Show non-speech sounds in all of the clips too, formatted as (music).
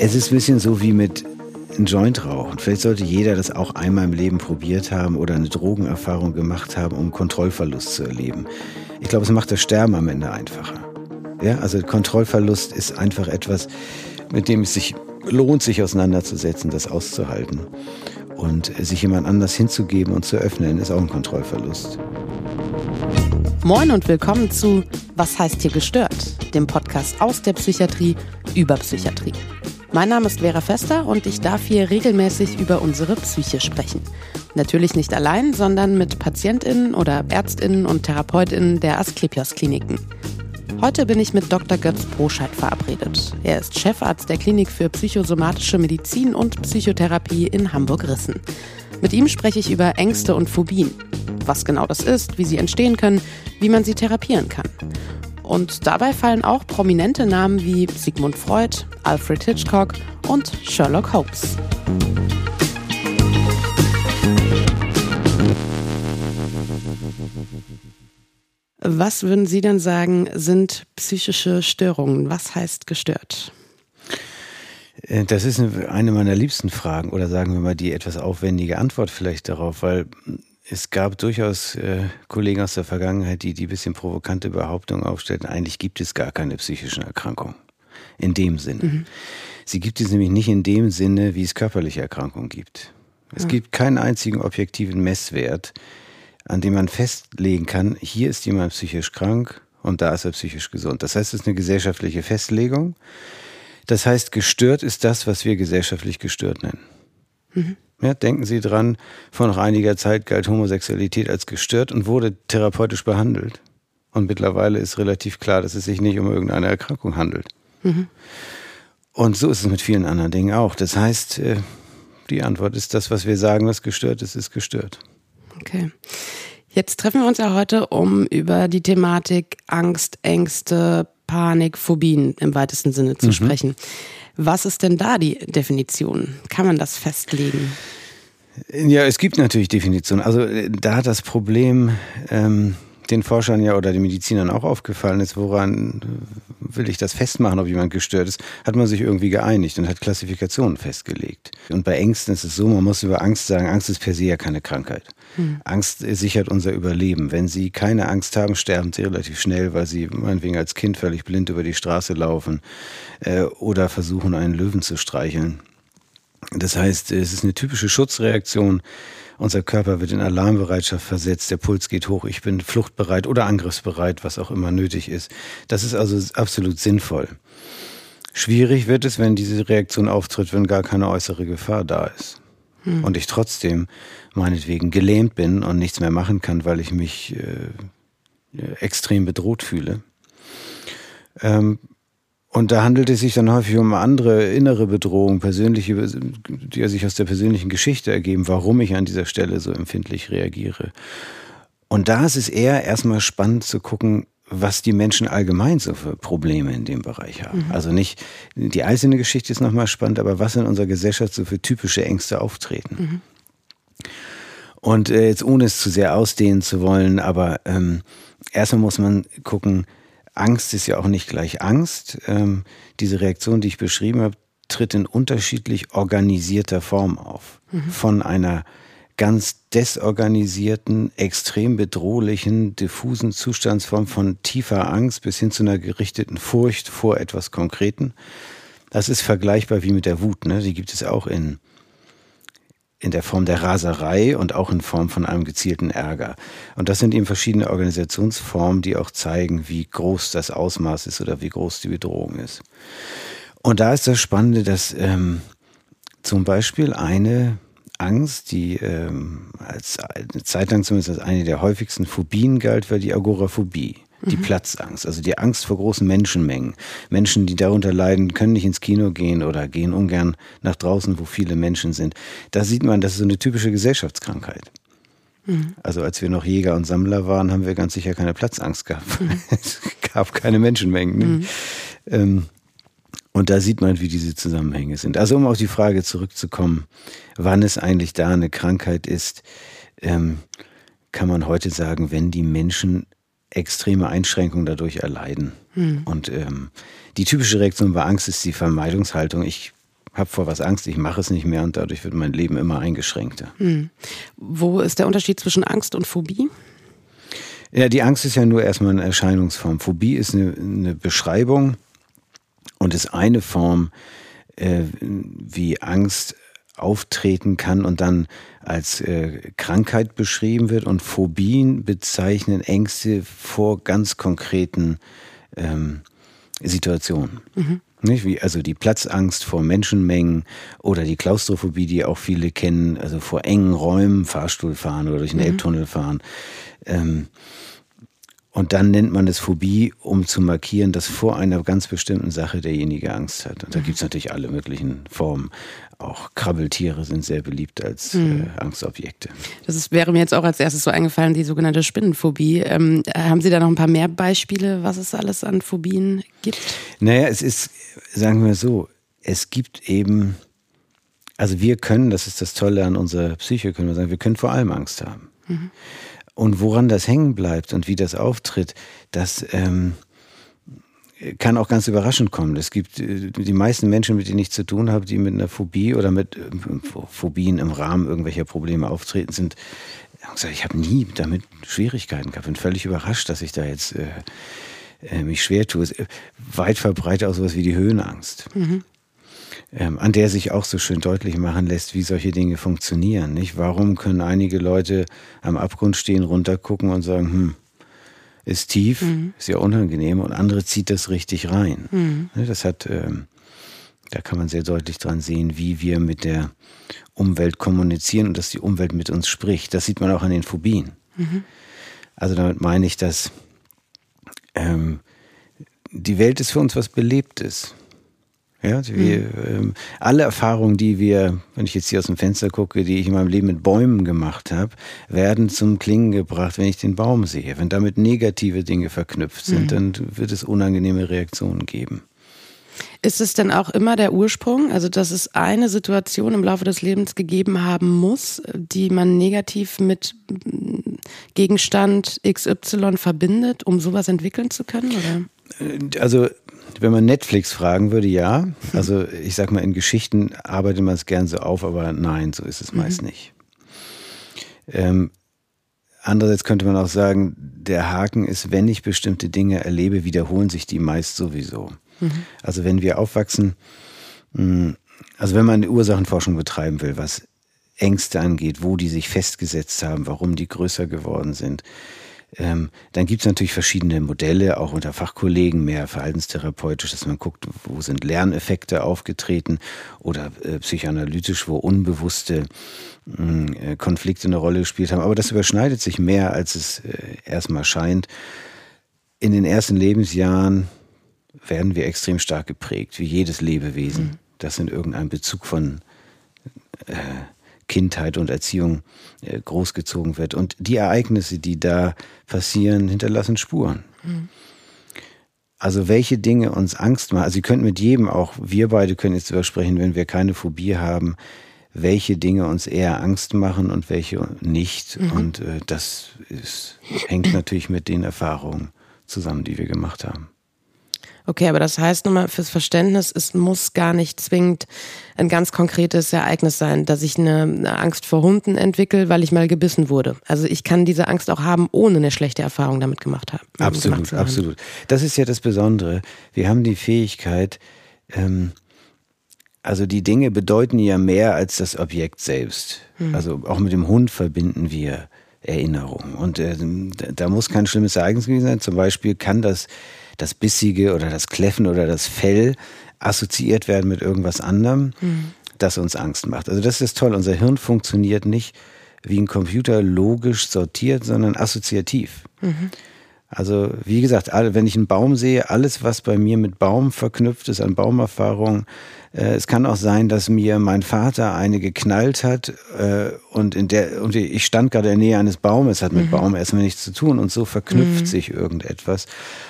Es ist ein bisschen so wie mit ein Joint rauchen. Vielleicht sollte jeder das auch einmal im Leben probiert haben oder eine Drogenerfahrung gemacht haben, um Kontrollverlust zu erleben. Ich glaube, es macht das Sterben am Ende einfacher. Ja, also Kontrollverlust ist einfach etwas, mit dem es sich lohnt, sich auseinanderzusetzen, das auszuhalten. Und sich jemand anders hinzugeben und zu öffnen, ist auch ein Kontrollverlust. Moin und willkommen zu Was heißt hier gestört? Dem Podcast aus der Psychiatrie über Psychiatrie. Mein Name ist Vera Fester und ich darf hier regelmäßig über unsere Psyche sprechen. Natürlich nicht allein, sondern mit PatientInnen oder ÄrztInnen und TherapeutInnen der Asklepios Kliniken. Heute bin ich mit Dr. Götz Broscheid verabredet. Er ist Chefarzt der Klinik für psychosomatische Medizin und Psychotherapie in Hamburg-Rissen. Mit ihm spreche ich über Ängste und Phobien. Was genau das ist, wie sie entstehen können, wie man sie therapieren kann. Und dabei fallen auch prominente Namen wie Sigmund Freud, Alfred Hitchcock und Sherlock Holmes. Was würden Sie denn sagen, sind psychische Störungen? Was heißt gestört? Äh, das ist eine meiner liebsten Fragen oder sagen wir mal die etwas aufwendige Antwort vielleicht darauf, weil es gab durchaus äh, Kollegen aus der Vergangenheit, die die bisschen provokante Behauptung aufstellten, eigentlich gibt es gar keine psychischen Erkrankungen. In dem Sinne. Mhm. Sie gibt es nämlich nicht in dem Sinne, wie es körperliche Erkrankungen gibt. Es ja. gibt keinen einzigen objektiven Messwert, an dem man festlegen kann, hier ist jemand psychisch krank und da ist er psychisch gesund. Das heißt, es ist eine gesellschaftliche Festlegung. Das heißt, gestört ist das, was wir gesellschaftlich gestört nennen. Mhm. Ja, denken Sie dran, vor noch einiger Zeit galt Homosexualität als gestört und wurde therapeutisch behandelt. Und mittlerweile ist relativ klar, dass es sich nicht um irgendeine Erkrankung handelt. Mhm. Und so ist es mit vielen anderen Dingen auch. Das heißt, äh, die Antwort ist das, was wir sagen, was gestört ist, ist gestört. Okay. Jetzt treffen wir uns ja heute, um über die Thematik Angst, Ängste, Panik, Phobien im weitesten Sinne zu mhm. sprechen. Was ist denn da die Definition? Kann man das festlegen? Ja, es gibt natürlich Definitionen. Also äh, da hat das Problem ähm, den Forschern ja oder den Medizinern auch aufgefallen ist, woran will ich das festmachen, ob jemand gestört ist, hat man sich irgendwie geeinigt und hat Klassifikationen festgelegt. Und bei Ängsten ist es so, man muss über Angst sagen, Angst ist per se ja keine Krankheit. Hm. Angst sichert unser Überleben. Wenn Sie keine Angst haben, sterben Sie relativ schnell, weil Sie meinetwegen als Kind völlig blind über die Straße laufen äh, oder versuchen, einen Löwen zu streicheln. Das heißt, es ist eine typische Schutzreaktion. Unser Körper wird in Alarmbereitschaft versetzt, der Puls geht hoch, ich bin fluchtbereit oder angriffsbereit, was auch immer nötig ist. Das ist also absolut sinnvoll. Schwierig wird es, wenn diese Reaktion auftritt, wenn gar keine äußere Gefahr da ist. Hm. Und ich trotzdem meinetwegen gelähmt bin und nichts mehr machen kann, weil ich mich äh, extrem bedroht fühle. Ähm, und da handelt es sich dann häufig um andere innere Bedrohungen, persönliche, die sich aus der persönlichen Geschichte ergeben, warum ich an dieser Stelle so empfindlich reagiere. Und da ist es eher erstmal spannend zu gucken, was die Menschen allgemein so für Probleme in dem Bereich haben. Mhm. Also nicht, die einzelne Geschichte ist nochmal spannend, aber was in unserer Gesellschaft so für typische Ängste auftreten. Mhm. Und äh, jetzt ohne es zu sehr ausdehnen zu wollen, aber ähm, erstmal muss man gucken, Angst ist ja auch nicht gleich Angst. Ähm, diese Reaktion, die ich beschrieben habe, tritt in unterschiedlich organisierter Form auf. Mhm. Von einer ganz desorganisierten, extrem bedrohlichen, diffusen Zustandsform von tiefer Angst bis hin zu einer gerichteten Furcht vor etwas Konkreten. Das ist vergleichbar wie mit der Wut. Ne? Die gibt es auch in in der Form der Raserei und auch in Form von einem gezielten Ärger. Und das sind eben verschiedene Organisationsformen, die auch zeigen, wie groß das Ausmaß ist oder wie groß die Bedrohung ist. Und da ist das Spannende, dass ähm, zum Beispiel eine Angst, die ähm, als eine Zeit lang zumindest als eine der häufigsten Phobien galt, war die Agoraphobie die mhm. Platzangst, also die Angst vor großen Menschenmengen. Menschen, die darunter leiden, können nicht ins Kino gehen oder gehen ungern nach draußen, wo viele Menschen sind. Da sieht man, das ist so eine typische Gesellschaftskrankheit. Mhm. Also als wir noch Jäger und Sammler waren, haben wir ganz sicher keine Platzangst gehabt. Mhm. (laughs) es gab keine Menschenmengen. Ne? Mhm. Ähm, und da sieht man, wie diese Zusammenhänge sind. Also um auf die Frage zurückzukommen, wann es eigentlich da eine Krankheit ist, ähm, kann man heute sagen, wenn die Menschen extreme Einschränkungen dadurch erleiden. Mhm. Und ähm, die typische Reaktion bei Angst ist die Vermeidungshaltung. Ich habe vor was Angst, ich mache es nicht mehr und dadurch wird mein Leben immer eingeschränkter. Hm. Wo ist der Unterschied zwischen Angst und Phobie? Ja, die Angst ist ja nur erstmal eine Erscheinungsform. Phobie ist eine, eine Beschreibung und ist eine Form, äh, wie Angst auftreten kann und dann als äh, Krankheit beschrieben wird. Und Phobien bezeichnen Ängste vor ganz konkreten ähm, Situationen. Mhm. Nicht? Wie, also die Platzangst vor Menschenmengen oder die Klaustrophobie, die auch viele kennen, also vor engen Räumen, Fahrstuhl fahren oder durch einen mhm. Elbtunnel fahren. Ähm, und dann nennt man es Phobie, um zu markieren, dass vor einer ganz bestimmten Sache derjenige Angst hat. Und da gibt es natürlich alle möglichen Formen. Auch Krabbeltiere sind sehr beliebt als mhm. äh, Angstobjekte. Das ist, wäre mir jetzt auch als erstes so eingefallen, die sogenannte Spinnenphobie. Ähm, haben Sie da noch ein paar mehr Beispiele, was es alles an Phobien gibt? Naja, es ist, sagen wir so, es gibt eben, also wir können, das ist das Tolle an unserer Psyche, können wir sagen, wir können vor allem Angst haben. Mhm. Und woran das hängen bleibt und wie das auftritt, das ähm, kann auch ganz überraschend kommen. Es gibt äh, die meisten Menschen, mit denen ich zu tun habe, die mit einer Phobie oder mit äh, Phobien im Rahmen irgendwelcher Probleme auftreten, sind, ich habe nie damit Schwierigkeiten gehabt. Bin völlig überrascht, dass ich da jetzt äh, äh mich schwer tue. Weit verbreitet auch sowas wie die Höhenangst. Mhm. Ähm, an der sich auch so schön deutlich machen lässt, wie solche Dinge funktionieren. Nicht? Warum können einige Leute am Abgrund stehen, runtergucken und sagen, hm, ist tief, mhm. ist ja unangenehm und andere zieht das richtig rein. Mhm. Das hat, ähm, da kann man sehr deutlich dran sehen, wie wir mit der Umwelt kommunizieren und dass die Umwelt mit uns spricht. Das sieht man auch an den Phobien. Mhm. Also damit meine ich, dass ähm, die Welt ist für uns was Belebtes. Ja, wir, mhm. ähm, alle Erfahrungen, die wir, wenn ich jetzt hier aus dem Fenster gucke, die ich in meinem Leben mit Bäumen gemacht habe, werden zum Klingen gebracht, wenn ich den Baum sehe. Wenn damit negative Dinge verknüpft sind, mhm. dann wird es unangenehme Reaktionen geben. Ist es denn auch immer der Ursprung, also dass es eine Situation im Laufe des Lebens gegeben haben muss, die man negativ mit Gegenstand XY verbindet, um sowas entwickeln zu können? Oder? Äh, also wenn man Netflix fragen würde, ja. Also ich sag mal, in Geschichten arbeitet man es gern so auf, aber nein, so ist es mhm. meist nicht. Ähm, andererseits könnte man auch sagen, der Haken ist, wenn ich bestimmte Dinge erlebe, wiederholen sich die meist sowieso. Mhm. Also wenn wir aufwachsen, hm, also wenn man eine Ursachenforschung betreiben will, was Ängste angeht, wo die sich festgesetzt haben, warum die größer geworden sind, ähm, dann gibt es natürlich verschiedene Modelle, auch unter Fachkollegen, mehr verhaltenstherapeutisch, dass man guckt, wo sind Lerneffekte aufgetreten oder äh, psychoanalytisch, wo unbewusste hm, äh, Konflikte eine Rolle gespielt haben. Aber das überschneidet sich mehr, als es äh, erstmal scheint. In den ersten Lebensjahren werden wir extrem stark geprägt, wie jedes Lebewesen, mhm. das in irgendeinem Bezug von äh, Kindheit und Erziehung äh, großgezogen wird. Und die Ereignisse, die da passieren, hinterlassen Spuren. Mhm. Also welche Dinge uns Angst machen. Also Sie könnten mit jedem, auch wir beide können jetzt darüber sprechen, wenn wir keine Phobie haben, welche Dinge uns eher Angst machen und welche nicht. Mhm. Und äh, das ist, hängt natürlich mit den Erfahrungen zusammen, die wir gemacht haben. Okay, aber das heißt nochmal fürs Verständnis, es muss gar nicht zwingend ein ganz konkretes Ereignis sein, dass ich eine, eine Angst vor Hunden entwickle, weil ich mal gebissen wurde. Also ich kann diese Angst auch haben, ohne eine schlechte Erfahrung damit gemacht haben. Absolut, absolut. Das ist ja das Besondere. Wir haben die Fähigkeit, ähm, also die Dinge bedeuten ja mehr als das Objekt selbst. Mhm. Also auch mit dem Hund verbinden wir Erinnerungen. Und äh, da muss kein schlimmes Ereignis gewesen sein. Zum Beispiel kann das das Bissige oder das Kläffen oder das Fell assoziiert werden mit irgendwas anderem, mhm. das uns Angst macht. Also das ist toll. Unser Hirn funktioniert nicht wie ein Computer logisch sortiert, sondern assoziativ. Mhm. Also wie gesagt, wenn ich einen Baum sehe, alles, was bei mir mit Baum verknüpft ist an Baumerfahrung, äh, es kann auch sein, dass mir mein Vater eine geknallt hat äh, und, in der, und ich stand gerade in der Nähe eines Baumes, hat mit mhm. Baum erstmal nichts zu tun und so verknüpft mhm. sich irgendetwas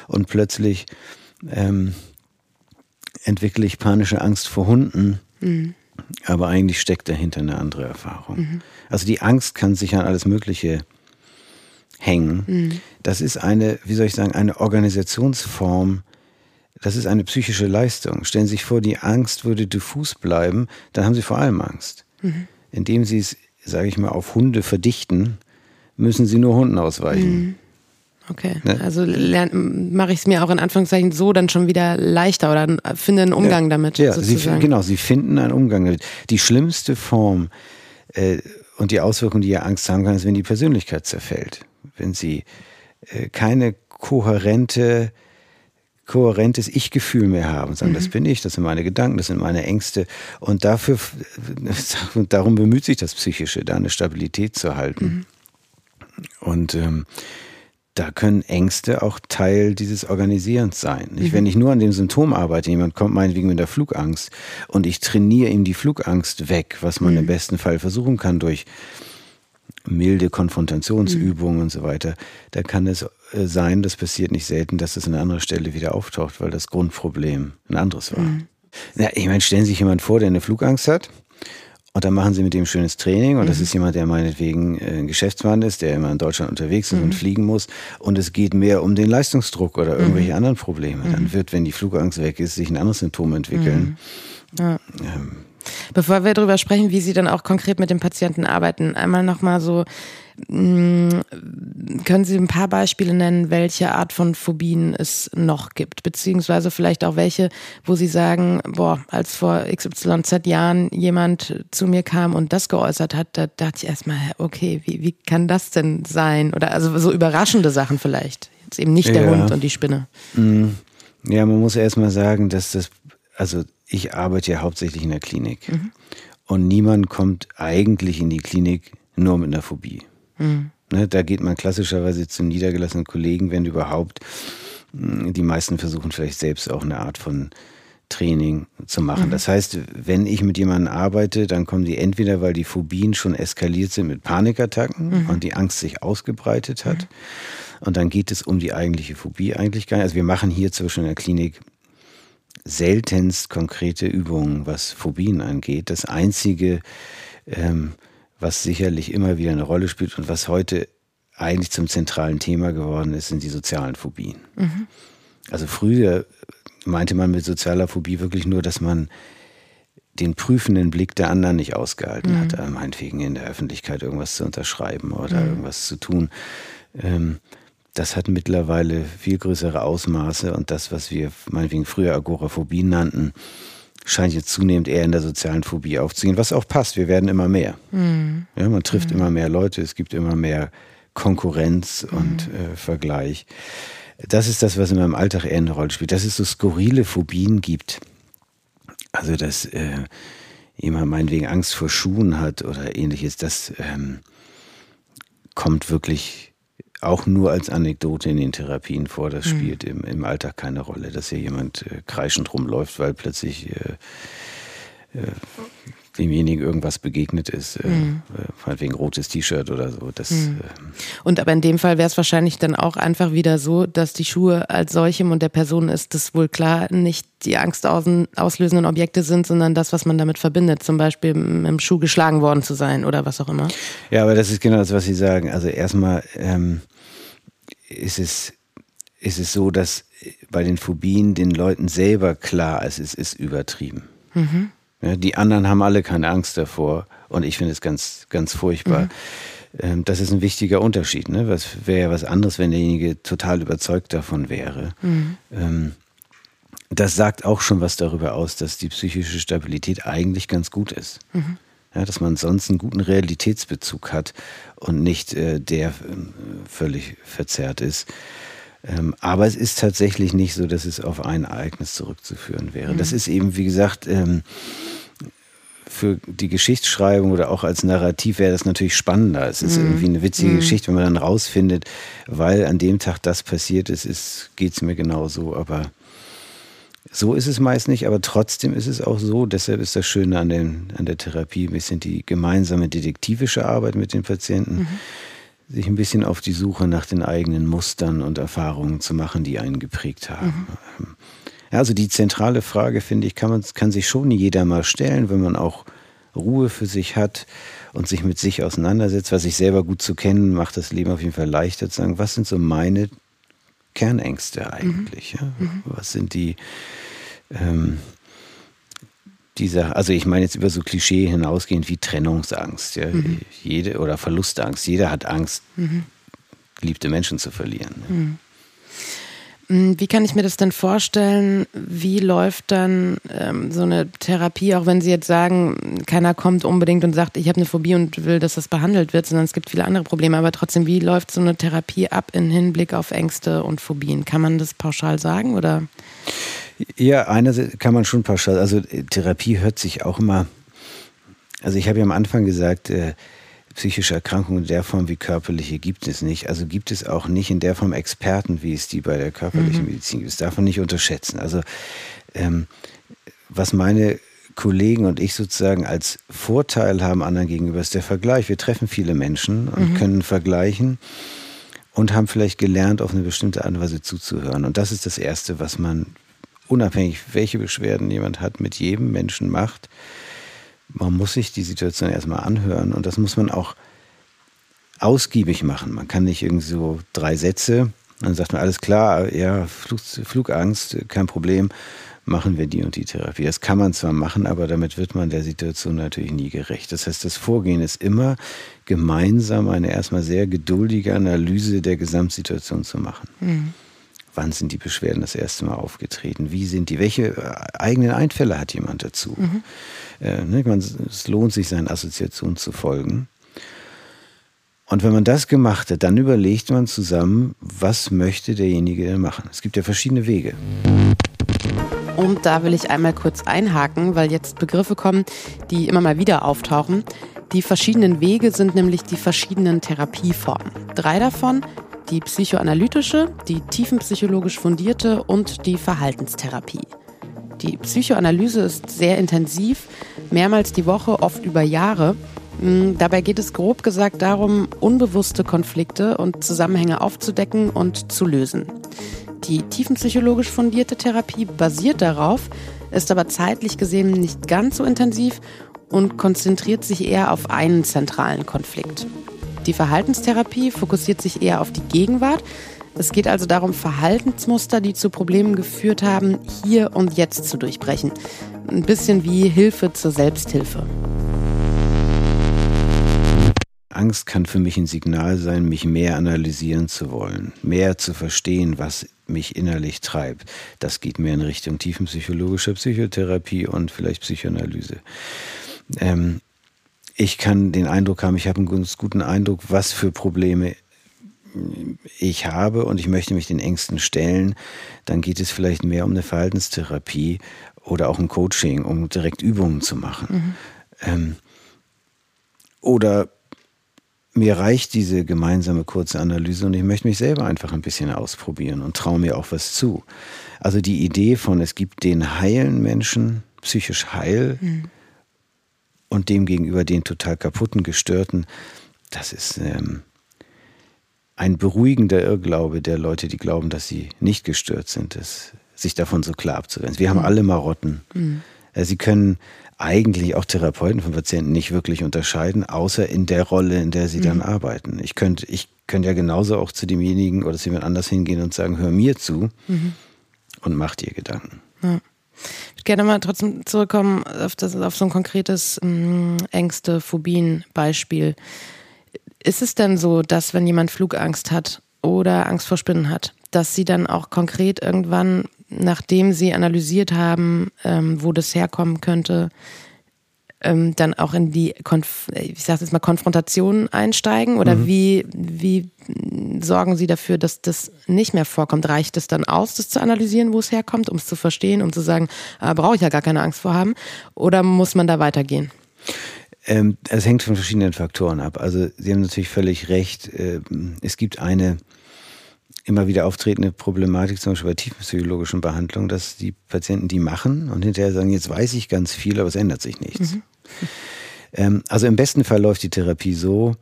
und plötzlich ähm, entwickle ich panische Angst vor Hunden. Mhm. Aber eigentlich steckt dahinter eine andere Erfahrung. Mhm. Also die Angst kann sich an alles Mögliche hängen. Mhm. Das ist eine, wie soll ich sagen, eine Organisationsform Das ist eine psychische Leistung. Stellen Sie sich vor, die Angst würde diffus bleiben, dann haben Sie vor allem Angst. Mhm. Indem Sie es, sage ich mal, auf Hunde verdichten, müssen Sie nur Hunden ausweichen. Mhm. Okay, ne? also mache ich es mir auch in Anführungszeichen so dann schon wieder leichter oder finde einen Umgang ja. damit. Ja, Sie, genau, Sie finden einen Umgang damit. Die schlimmste Form äh, und die Auswirkung, die ihr Angst haben kann, ist, wenn die Persönlichkeit zerfällt. Wenn Sie äh, keine kohärente kohärentes Ich-Gefühl mehr haben sagen, mhm. das bin ich, das sind meine Gedanken, das sind meine Ängste. Und dafür, (laughs) darum bemüht sich das Psychische, da eine Stabilität zu halten. Mhm. Und ähm, da können Ängste auch Teil dieses Organisierens sein. Mhm. Wenn ich nur an dem Symptom arbeite, jemand kommt meinetwegen mit der Flugangst und ich trainiere ihm die Flugangst weg, was man mhm. im besten Fall versuchen kann durch milde Konfrontationsübungen mhm. und so weiter, da kann es äh, sein, das passiert nicht selten, dass das an einer anderen Stelle wieder auftaucht, weil das Grundproblem ein anderes war. Mhm. Ja, ich meine, stellen Sie sich jemand vor, der eine Flugangst hat und dann machen Sie mit dem schönes Training und mhm. das ist jemand, der meinetwegen äh, ein Geschäftsmann ist, der immer in Deutschland unterwegs ist mhm. und fliegen muss und es geht mehr um den Leistungsdruck oder irgendwelche mhm. anderen Probleme. Dann mhm. wird, wenn die Flugangst weg ist, sich ein anderes Symptom entwickeln. Ja. Ähm, Bevor wir darüber sprechen, wie Sie dann auch konkret mit dem Patienten arbeiten, einmal nochmal so, mm, können Sie ein paar Beispiele nennen, welche Art von Phobien es noch gibt? Beziehungsweise vielleicht auch welche, wo Sie sagen, boah, als vor XYZ Jahren jemand zu mir kam und das geäußert hat, da dachte ich erstmal, okay, wie, wie kann das denn sein? Oder also so überraschende Sachen vielleicht. Jetzt eben nicht der ja. Hund und die Spinne. Mm. Ja, man muss erstmal sagen, dass das, also ich arbeite ja hauptsächlich in der Klinik. Mhm. Und niemand kommt eigentlich in die Klinik nur mit einer Phobie. Mhm. Ne, da geht man klassischerweise zu niedergelassenen Kollegen, wenn überhaupt. Hm, die meisten versuchen vielleicht selbst auch eine Art von Training zu machen. Mhm. Das heißt, wenn ich mit jemandem arbeite, dann kommen die entweder, weil die Phobien schon eskaliert sind mit Panikattacken mhm. und die Angst sich ausgebreitet hat. Mhm. Und dann geht es um die eigentliche Phobie eigentlich gar nicht. Also wir machen hier zwischen der Klinik seltenst konkrete Übungen, was Phobien angeht. Das Einzige, ähm, was sicherlich immer wieder eine Rolle spielt und was heute eigentlich zum zentralen Thema geworden ist, sind die sozialen Phobien. Mhm. Also früher meinte man mit sozialer Phobie wirklich nur, dass man den prüfenden Blick der anderen nicht ausgehalten mhm. hat, meinetwegen in der Öffentlichkeit irgendwas zu unterschreiben oder mhm. irgendwas zu tun. Ähm, das hat mittlerweile viel größere Ausmaße und das, was wir meinetwegen früher Agoraphobie nannten, scheint jetzt zunehmend eher in der sozialen Phobie aufzugehen, was auch passt. Wir werden immer mehr. Mhm. Ja, man trifft mhm. immer mehr Leute, es gibt immer mehr Konkurrenz und mhm. äh, Vergleich. Das ist das, was in meinem Alltag eher eine Rolle spielt, dass es so skurrile Phobien gibt. Also, dass äh, jemand meinetwegen Angst vor Schuhen hat oder ähnliches, das ähm, kommt wirklich auch nur als Anekdote in den Therapien vor. Das mhm. spielt im, im Alltag keine Rolle, dass hier jemand äh, kreischend rumläuft, weil plötzlich äh, äh, demjenigen irgendwas begegnet ist, äh, mhm. halt wegen rotes T-Shirt oder so. Das, mhm. Und aber in dem Fall wäre es wahrscheinlich dann auch einfach wieder so, dass die Schuhe als solchem und der Person ist das wohl klar nicht die angstauslösenden Objekte sind, sondern das, was man damit verbindet, zum Beispiel mit dem Schuh geschlagen worden zu sein oder was auch immer. Ja, aber das ist genau das, was Sie sagen. Also erstmal ähm, ist es ist es so, dass bei den Phobien den Leuten selber klar ist, es ist übertrieben. Mhm. Die anderen haben alle keine Angst davor und ich finde es ganz, ganz furchtbar. Mhm. Ähm, das ist ein wichtiger Unterschied. Ne? Was wäre ja was anderes, wenn derjenige total überzeugt davon wäre. Mhm. Ähm, das sagt auch schon was darüber aus, dass die psychische Stabilität eigentlich ganz gut ist. Mhm. Ja, dass man sonst einen guten Realitätsbezug hat und nicht äh, der äh, völlig verzerrt ist. Ähm, aber es ist tatsächlich nicht so, dass es auf ein Ereignis zurückzuführen wäre. Mhm. Das ist eben, wie gesagt, ähm, für die Geschichtsschreibung oder auch als Narrativ wäre das natürlich spannender. Es ist mhm. irgendwie eine witzige mhm. Geschichte, wenn man dann rausfindet, weil an dem Tag das passiert ist, ist geht es mir genauso. Aber so ist es meist nicht, aber trotzdem ist es auch so. Deshalb ist das Schöne an, den, an der Therapie ein bisschen die gemeinsame detektivische Arbeit mit den Patienten. Mhm sich ein bisschen auf die Suche nach den eigenen Mustern und Erfahrungen zu machen, die einen geprägt haben. Mhm. Also die zentrale Frage, finde ich, kann, man, kann sich schon jeder mal stellen, wenn man auch Ruhe für sich hat und sich mit sich auseinandersetzt. Was ich selber gut zu kennen, macht das Leben auf jeden Fall leichter zu sagen, was sind so meine Kernängste eigentlich? Ja? Mhm. Was sind die, ähm, dieser, also ich meine jetzt über so Klischee hinausgehend wie Trennungsangst, ja? Mhm. Jede, oder Verlustangst. Jeder hat Angst, mhm. geliebte Menschen zu verlieren. Ja? Mhm. Hm, wie kann ich mir das denn vorstellen? Wie läuft dann ähm, so eine Therapie, auch wenn Sie jetzt sagen, keiner kommt unbedingt und sagt, ich habe eine Phobie und will, dass das behandelt wird, sondern es gibt viele andere Probleme. Aber trotzdem, wie läuft so eine Therapie ab im Hinblick auf Ängste und Phobien? Kann man das pauschal sagen oder? Ja, einerseits kann man schon pauschal. Also Therapie hört sich auch immer. Also ich habe ja am Anfang gesagt, äh, psychische Erkrankungen in der Form wie körperliche gibt es nicht. Also gibt es auch nicht in der Form Experten, wie es die bei der körperlichen mhm. Medizin gibt. Das darf man nicht unterschätzen. Also ähm, was meine Kollegen und ich sozusagen als Vorteil haben anderen gegenüber, ist der Vergleich. Wir treffen viele Menschen und mhm. können vergleichen und haben vielleicht gelernt, auf eine bestimmte Art und Weise zuzuhören. Und das ist das Erste, was man unabhängig, welche Beschwerden jemand hat, mit jedem Menschen macht man muss sich die Situation erstmal anhören und das muss man auch ausgiebig machen. Man kann nicht irgendwie so drei Sätze, dann sagt man, alles klar, ja, Flug, Flugangst, kein Problem, machen wir die und die Therapie. Das kann man zwar machen, aber damit wird man der Situation natürlich nie gerecht. Das heißt, das Vorgehen ist immer gemeinsam eine erstmal sehr geduldige Analyse der Gesamtsituation zu machen. Mhm. Wann sind die Beschwerden das erste Mal aufgetreten? Wie sind die? Welche äh, eigenen Einfälle hat jemand dazu? Mhm. Äh, ne, man, es lohnt sich, seinen Assoziationen zu folgen. Und wenn man das gemacht hat, dann überlegt man zusammen, was möchte derjenige denn machen. Es gibt ja verschiedene Wege. Und da will ich einmal kurz einhaken, weil jetzt Begriffe kommen, die immer mal wieder auftauchen. Die verschiedenen Wege sind nämlich die verschiedenen Therapieformen. Drei davon, die psychoanalytische, die tiefenpsychologisch fundierte und die Verhaltenstherapie. Die Psychoanalyse ist sehr intensiv, mehrmals die Woche, oft über Jahre. Mm, dabei geht es grob gesagt darum, unbewusste Konflikte und Zusammenhänge aufzudecken und zu lösen. Die tiefenpsychologisch fundierte Therapie basiert darauf, ist aber zeitlich gesehen nicht ganz so intensiv und konzentriert sich eher auf einen zentralen Konflikt. Die Verhaltenstherapie fokussiert sich eher auf die Gegenwart, es geht also darum, Verhaltensmuster, die zu Problemen geführt haben, hier und jetzt zu durchbrechen. Ein bisschen wie Hilfe zur Selbsthilfe. Angst kann für mich ein Signal sein, mich mehr analysieren zu wollen, mehr zu verstehen, was mich innerlich treibt. Das geht mehr in Richtung tiefenpsychologischer Psychotherapie und vielleicht Psychoanalyse. Ähm, ich kann den Eindruck haben, ich habe einen ganz guten Eindruck, was für Probleme ich habe und ich möchte mich den Ängsten stellen, dann geht es vielleicht mehr um eine Verhaltenstherapie oder auch ein Coaching, um direkt Übungen zu machen. Mhm. Ähm, oder mir reicht diese gemeinsame kurze Analyse und ich möchte mich selber einfach ein bisschen ausprobieren und traue mir auch was zu. Also die Idee von, es gibt den heilen Menschen, psychisch heil, mhm. Und dem gegenüber den total kaputten, gestörten, das ist ähm, ein beruhigender Irrglaube der Leute, die glauben, dass sie nicht gestört sind, ist, sich davon so klar abzugrenzen. Wir haben mhm. alle Marotten. Mhm. Sie können eigentlich auch Therapeuten von Patienten nicht wirklich unterscheiden, außer in der Rolle, in der sie mhm. dann arbeiten. Ich könnte, ich könnte ja genauso auch zu demjenigen oder zu jemand anders hingehen und sagen, hör mir zu mhm. und mach dir Gedanken. Ja. Ich würde gerne mal trotzdem zurückkommen auf, das, auf so ein konkretes ähm, Ängste, Phobien-Beispiel. Ist es denn so, dass wenn jemand Flugangst hat oder Angst vor Spinnen hat, dass sie dann auch konkret irgendwann, nachdem sie analysiert haben, ähm, wo das herkommen könnte, ähm, dann auch in die, Konf ich sag jetzt mal, Konfrontation einsteigen? Oder mhm. wie, wie sorgen Sie dafür, dass das nicht mehr vorkommt? Reicht es dann aus, das zu analysieren, wo es herkommt, um es zu verstehen, um zu sagen, äh, brauche ich ja gar keine Angst vor haben? Oder muss man da weitergehen? Ähm, es hängt von verschiedenen Faktoren ab. Also Sie haben natürlich völlig recht. Äh, es gibt eine immer wieder auftretende Problematik, zum Beispiel bei tiefenpsychologischen Behandlungen, dass die Patienten die machen und hinterher sagen, jetzt weiß ich ganz viel, aber es ändert sich nichts. Mhm. Ähm, also im besten Fall läuft die Therapie so,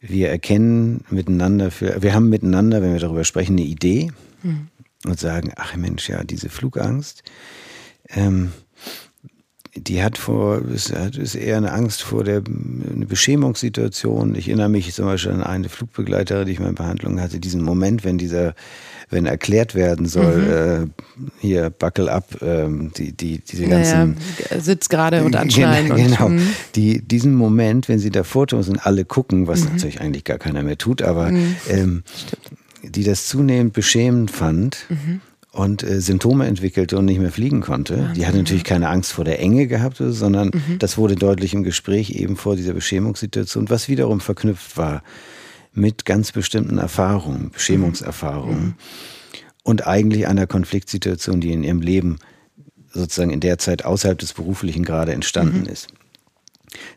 wir erkennen miteinander, für, wir haben miteinander, wenn wir darüber sprechen, eine Idee mhm. und sagen, ach Mensch, ja, diese Flugangst, ähm, die hat vor, ist, ist eher eine Angst vor der eine Beschämungssituation. Ich erinnere mich zum Beispiel an eine Flugbegleiterin, die ich mal in Behandlung hatte, diesen Moment, wenn dieser, wenn erklärt werden soll, mhm. äh, hier buckle up, äh, die, die, diese ganzen ja, Sitz gerade und anschneiden. Genau, genau. Und, die, diesen Moment, wenn sie da tun und alle gucken, was mhm. natürlich eigentlich gar keiner mehr tut, aber mhm. ähm, die das zunehmend beschämend fand. Mhm und äh, Symptome entwickelte und nicht mehr fliegen konnte. Wahnsinn, die hatte natürlich keine Angst vor der Enge gehabt, sondern mhm. das wurde deutlich im Gespräch eben vor dieser Beschämungssituation, was wiederum verknüpft war mit ganz bestimmten Erfahrungen, Beschämungserfahrungen mhm. und eigentlich einer Konfliktsituation, die in ihrem Leben sozusagen in der Zeit außerhalb des beruflichen gerade entstanden mhm. ist.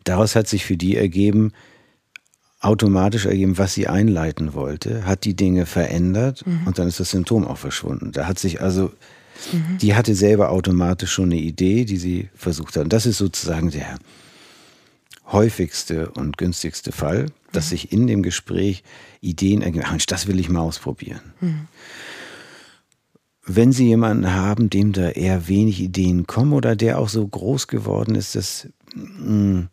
Daraus hat sich für die ergeben, automatisch ergeben, was sie einleiten wollte, hat die Dinge verändert mhm. und dann ist das Symptom auch verschwunden. Da hat sich also, mhm. die hatte selber automatisch schon eine Idee, die sie versucht hat. Und das ist sozusagen der häufigste und günstigste Fall, dass mhm. sich in dem Gespräch Ideen ergeben, Mensch, das will ich mal ausprobieren. Mhm. Wenn Sie jemanden haben, dem da eher wenig Ideen kommen oder der auch so groß geworden ist, dass mh, mm,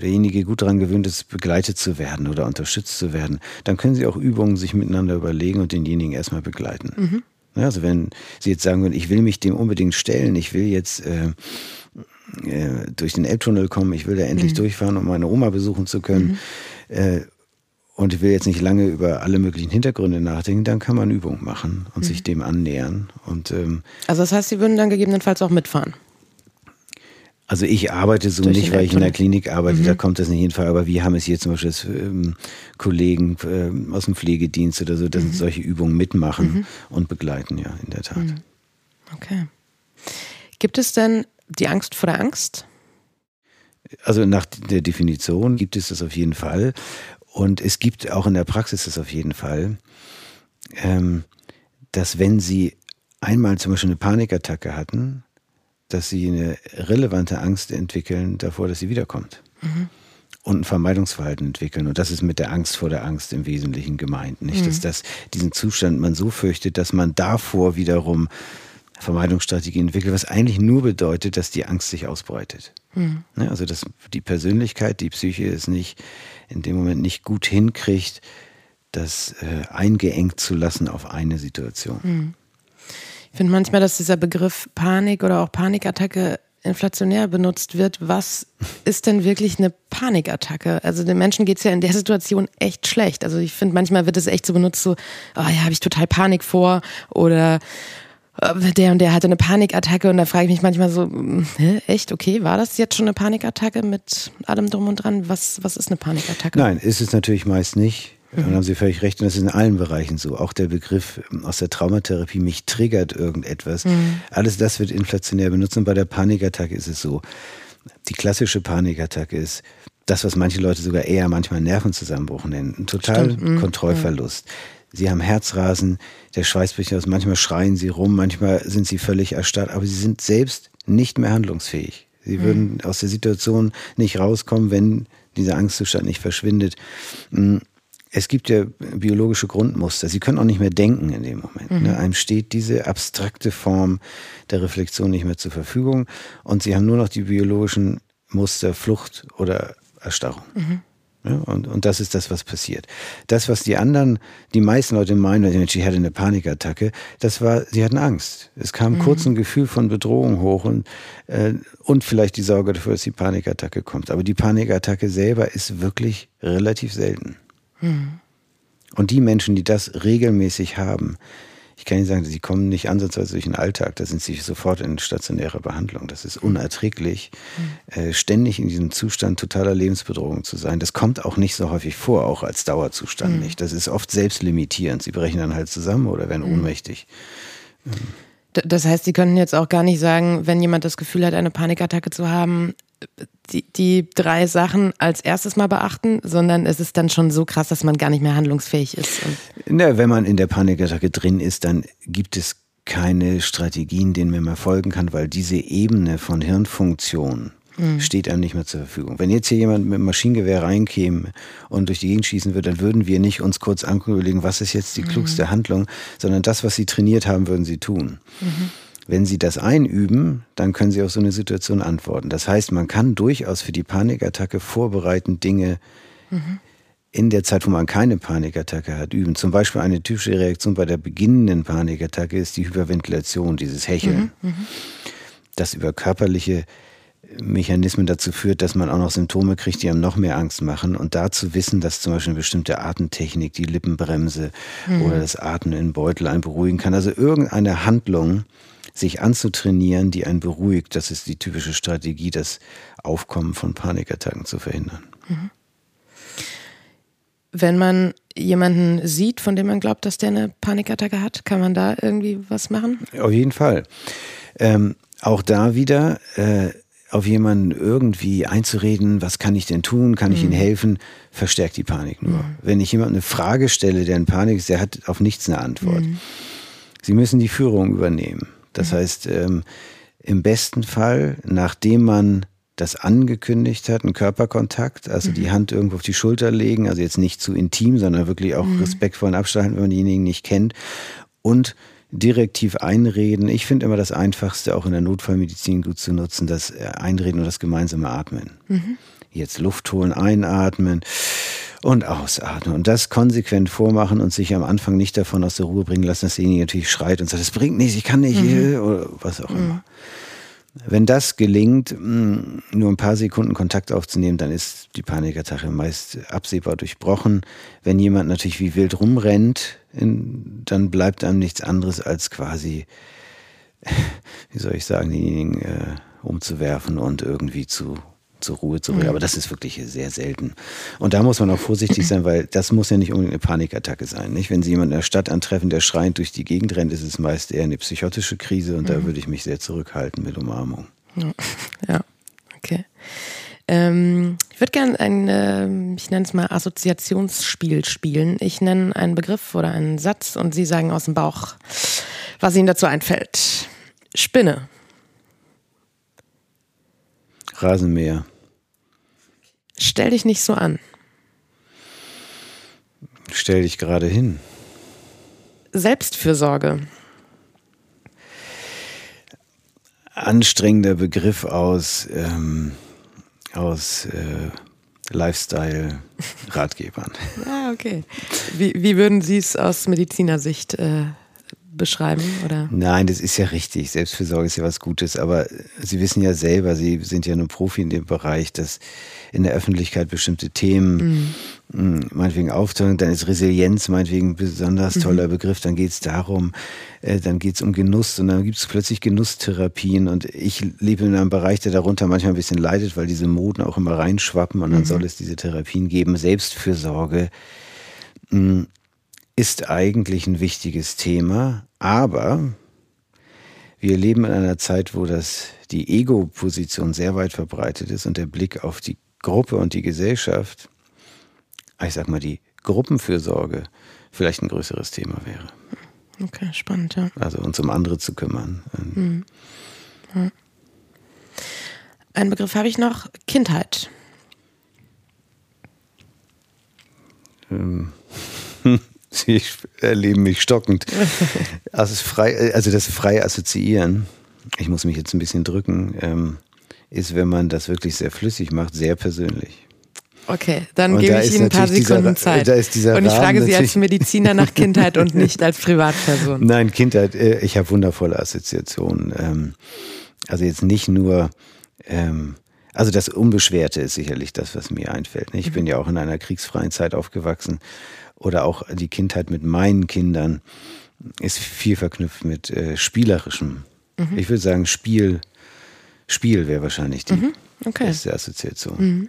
derjenige gut daran gewöhnt ist, begleitet zu werden oder unterstützt zu werden, dann können Sie auch Übungen sich miteinander überlegen und denjenigen erstmal begleiten. Mhm. Ja, also wenn Sie jetzt sagen würden, ich will mich dem unbedingt stellen, ich will jetzt äh, äh, durch den Elbtunnel kommen, ich will da endlich mhm. durchfahren, um meine Oma besuchen zu können. Mhm. Äh, und ich will jetzt nicht lange über alle möglichen Hintergründe nachdenken, dann kann man Übungen machen und sich mhm. dem annähern. Und, ähm, also das heißt, Sie würden dann gegebenenfalls auch mitfahren? Also ich arbeite so nicht, weil ich in der Klinik arbeite, mhm. da kommt das nicht jeden Fall. Aber wir haben es hier zum Beispiel, dass ähm, Kollegen ähm, aus dem Pflegedienst oder so, dass mhm. solche Übungen mitmachen mhm. und begleiten, ja, in der Tat. Mhm. Okay. Gibt es denn die Angst vor der Angst? Also nach der Definition gibt es das auf jeden Fall. Und es gibt auch in der Praxis das auf jeden Fall, ähm, dass wenn Sie einmal zum Beispiel eine Panikattacke hatten, dass sie eine relevante Angst entwickeln davor, dass sie wiederkommt. Mhm. Und ein Vermeidungsverhalten entwickeln. Und das ist mit der Angst vor der Angst im Wesentlichen gemeint. Nicht, mhm. dass das, diesen Zustand man so fürchtet, dass man davor wiederum Vermeidungsstrategien entwickelt, was eigentlich nur bedeutet, dass die Angst sich ausbreitet. Mhm. Ja, also dass die Persönlichkeit, die Psyche es nicht in dem Moment nicht gut hinkriegt, das äh, eingeengt zu lassen auf eine Situation. Mhm. Ich finde manchmal, dass dieser Begriff Panik oder auch Panikattacke inflationär benutzt wird. Was ist denn wirklich eine Panikattacke? Also den Menschen geht es ja in der Situation echt schlecht. Also ich finde, manchmal wird es echt so benutzt, so, oh ja, habe ich total Panik vor oder äh, der und der hatte eine Panikattacke und da frage ich mich manchmal so, hm, hä, echt, okay, war das jetzt schon eine Panikattacke mit allem drum und dran? Was, was ist eine Panikattacke? Nein, ist es natürlich meist nicht. Dann haben Sie völlig recht. Und das ist in allen Bereichen so. Auch der Begriff ähm, aus der Traumatherapie, mich triggert irgendetwas. Mhm. Alles das wird inflationär benutzt. Und bei der Panikattacke ist es so. Die klassische Panikattacke ist das, was manche Leute sogar eher manchmal Nervenzusammenbruch nennen. Ein total mhm. Kontrollverlust. Sie haben Herzrasen, der Schweiß bricht aus. Manchmal schreien sie rum, manchmal sind sie völlig erstarrt. Aber sie sind selbst nicht mehr handlungsfähig. Sie mhm. würden aus der Situation nicht rauskommen, wenn dieser Angstzustand nicht verschwindet. Es gibt ja biologische Grundmuster. Sie können auch nicht mehr denken in dem Moment. Ne? Mhm. Einem steht diese abstrakte Form der Reflexion nicht mehr zur Verfügung und Sie haben nur noch die biologischen Muster Flucht oder Erstarrung. Mhm. Ja, und, und das ist das, was passiert. Das, was die anderen, die meisten Leute meinen, Mensch, ich hatte eine Panikattacke, das war, sie hatten Angst. Es kam mhm. kurz ein Gefühl von Bedrohung hoch und, äh, und vielleicht die Sorge dafür, dass die Panikattacke kommt. Aber die Panikattacke selber ist wirklich relativ selten. Und die Menschen, die das regelmäßig haben, ich kann Ihnen sagen, sie kommen nicht ansatzweise durch den Alltag, da sind sie sofort in stationäre Behandlung. Das ist unerträglich, mhm. äh, ständig in diesem Zustand totaler Lebensbedrohung zu sein. Das kommt auch nicht so häufig vor, auch als Dauerzustand mhm. nicht. Das ist oft selbstlimitierend. Sie brechen dann halt zusammen oder werden mhm. ohnmächtig. Das heißt, Sie können jetzt auch gar nicht sagen, wenn jemand das Gefühl hat, eine Panikattacke zu haben, die, die drei Sachen als erstes mal beachten, sondern es ist dann schon so krass, dass man gar nicht mehr handlungsfähig ist. Na, wenn man in der Panikattacke drin ist, dann gibt es keine Strategien, denen man mal folgen kann, weil diese Ebene von Hirnfunktion mhm. steht einem nicht mehr zur Verfügung. Wenn jetzt hier jemand mit einem Maschinengewehr reinkäme und durch die Gegend schießen würde, dann würden wir nicht uns kurz angucken, überlegen, was ist jetzt die mhm. klugste Handlung, sondern das, was sie trainiert haben, würden sie tun. Mhm. Wenn Sie das einüben, dann können Sie auf so eine Situation antworten. Das heißt, man kann durchaus für die Panikattacke vorbereitend Dinge mhm. in der Zeit, wo man keine Panikattacke hat, üben. Zum Beispiel eine typische Reaktion bei der beginnenden Panikattacke ist die Hyperventilation, dieses Hecheln. Mhm. Mhm. Das über körperliche Mechanismen dazu führt, dass man auch noch Symptome kriegt, die einem noch mehr Angst machen. Und da zu wissen, dass zum Beispiel eine bestimmte Atemtechnik, die Lippenbremse mhm. oder das Atmen in Beutel einen beruhigen kann. Also irgendeine Handlung, sich anzutrainieren, die einen beruhigt. Das ist die typische Strategie, das Aufkommen von Panikattacken zu verhindern. Mhm. Wenn man jemanden sieht, von dem man glaubt, dass der eine Panikattacke hat, kann man da irgendwie was machen? Auf jeden Fall. Ähm, auch da wieder äh, auf jemanden irgendwie einzureden, was kann ich denn tun, kann ich mhm. ihm helfen, verstärkt die Panik nur. Mhm. Wenn ich jemandem eine Frage stelle, der in Panik ist, der hat auf nichts eine Antwort. Mhm. Sie müssen die Führung übernehmen. Das mhm. heißt, ähm, im besten Fall, nachdem man das angekündigt hat, einen Körperkontakt, also mhm. die Hand irgendwo auf die Schulter legen, also jetzt nicht zu intim, sondern wirklich auch mhm. respektvollen Abstand, wenn man denjenigen nicht kennt und direktiv einreden. Ich finde immer das Einfachste, auch in der Notfallmedizin gut zu nutzen, das Einreden und das gemeinsame Atmen. Mhm. Jetzt Luft holen, einatmen und ausatmen. Und das konsequent vormachen und sich am Anfang nicht davon aus der Ruhe bringen lassen, dass derjenige natürlich schreit und sagt, es bringt nichts, ich kann nicht, mhm. oder was auch mhm. immer. Wenn das gelingt, mm, nur ein paar Sekunden Kontakt aufzunehmen, dann ist die Panikattacke meist absehbar durchbrochen. Wenn jemand natürlich wie wild rumrennt, dann bleibt einem nichts anderes als quasi, (laughs) wie soll ich sagen, diejenigen äh, umzuwerfen und irgendwie zu zur Ruhe zu bringen. Mhm. Aber das ist wirklich sehr selten. Und da muss man auch vorsichtig sein, weil das muss ja nicht unbedingt eine Panikattacke sein. Nicht? Wenn Sie jemanden in der Stadt antreffen, der schreiend durch die Gegend rennt, ist es meist eher eine psychotische Krise und mhm. da würde ich mich sehr zurückhalten mit Umarmung. Ja, (laughs) okay. Ähm, ich würde gerne ein, äh, ich nenne es mal Assoziationsspiel spielen. Ich nenne einen Begriff oder einen Satz und Sie sagen aus dem Bauch, was Ihnen dazu einfällt. Spinne. Rasenmäher. Stell dich nicht so an. Stell dich gerade hin. Selbstfürsorge. Anstrengender Begriff aus, ähm, aus äh, Lifestyle-Ratgebern. ah, okay. Wie, wie würden Sie es aus Medizinersicht äh, beschreiben? Oder? Nein, das ist ja richtig. Selbstfürsorge ist ja was Gutes. Aber Sie wissen ja selber, Sie sind ja nur Profi in dem Bereich, dass in der Öffentlichkeit bestimmte Themen mhm. meinetwegen auftauchen. Dann ist Resilienz meinetwegen ein besonders mhm. toller Begriff. Dann geht es darum, äh, dann geht es um Genuss und dann gibt es plötzlich Genusstherapien. Und ich lebe in einem Bereich, der darunter manchmal ein bisschen leidet, weil diese Moden auch immer reinschwappen und dann mhm. soll es diese Therapien geben. Selbstfürsorge ist eigentlich ein wichtiges Thema, aber wir leben in einer Zeit, wo das, die Ego-Position sehr weit verbreitet ist und der Blick auf die Gruppe und die Gesellschaft, ich sag mal, die Gruppenfürsorge vielleicht ein größeres Thema wäre. Okay, spannend, ja. Also uns um andere zu kümmern. Mhm. Ja. Ein Begriff habe ich noch, Kindheit. Ähm. (laughs) (laughs) Sie erleben mich stockend. Also das, frei, also das freie Assoziieren, ich muss mich jetzt ein bisschen drücken, ähm, ist, wenn man das wirklich sehr flüssig macht, sehr persönlich. Okay, dann und gebe ich Ihnen ein paar Sekunden dieser, Zeit. und ich Rahmen frage Sie als Mediziner nach (laughs) Kindheit und nicht als Privatperson. Nein, Kindheit, äh, ich habe wundervolle Assoziationen. Ähm, also jetzt nicht nur, ähm, also das Unbeschwerte ist sicherlich das, was mir einfällt. Ich mhm. bin ja auch in einer kriegsfreien Zeit aufgewachsen oder auch die Kindheit mit meinen Kindern ist viel verknüpft mit äh, spielerischem. Mhm. Ich würde sagen, Spiel, Spiel wäre wahrscheinlich die mhm. okay. beste Assoziation. Mhm.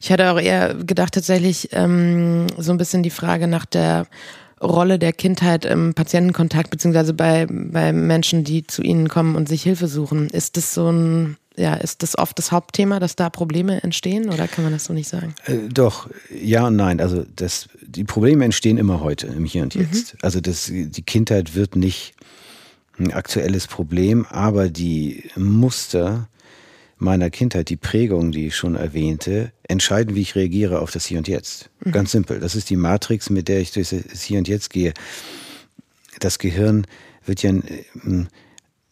Ich hatte auch eher gedacht, tatsächlich ähm, so ein bisschen die Frage nach der Rolle der Kindheit im Patientenkontakt, beziehungsweise bei, bei Menschen, die zu Ihnen kommen und sich Hilfe suchen. Ist das so ein ja, ist das oft das Hauptthema, dass da Probleme entstehen oder kann man das so nicht sagen? Äh, doch, ja und nein. Also das, die Probleme entstehen immer heute, im Hier und Jetzt. Mhm. Also das, die Kindheit wird nicht ein aktuelles Problem, aber die Muster meiner Kindheit, die Prägung, die ich schon erwähnte, entscheiden, wie ich reagiere auf das Hier und Jetzt. Mhm. Ganz simpel. Das ist die Matrix, mit der ich durch das Hier und Jetzt gehe. Das Gehirn wird ja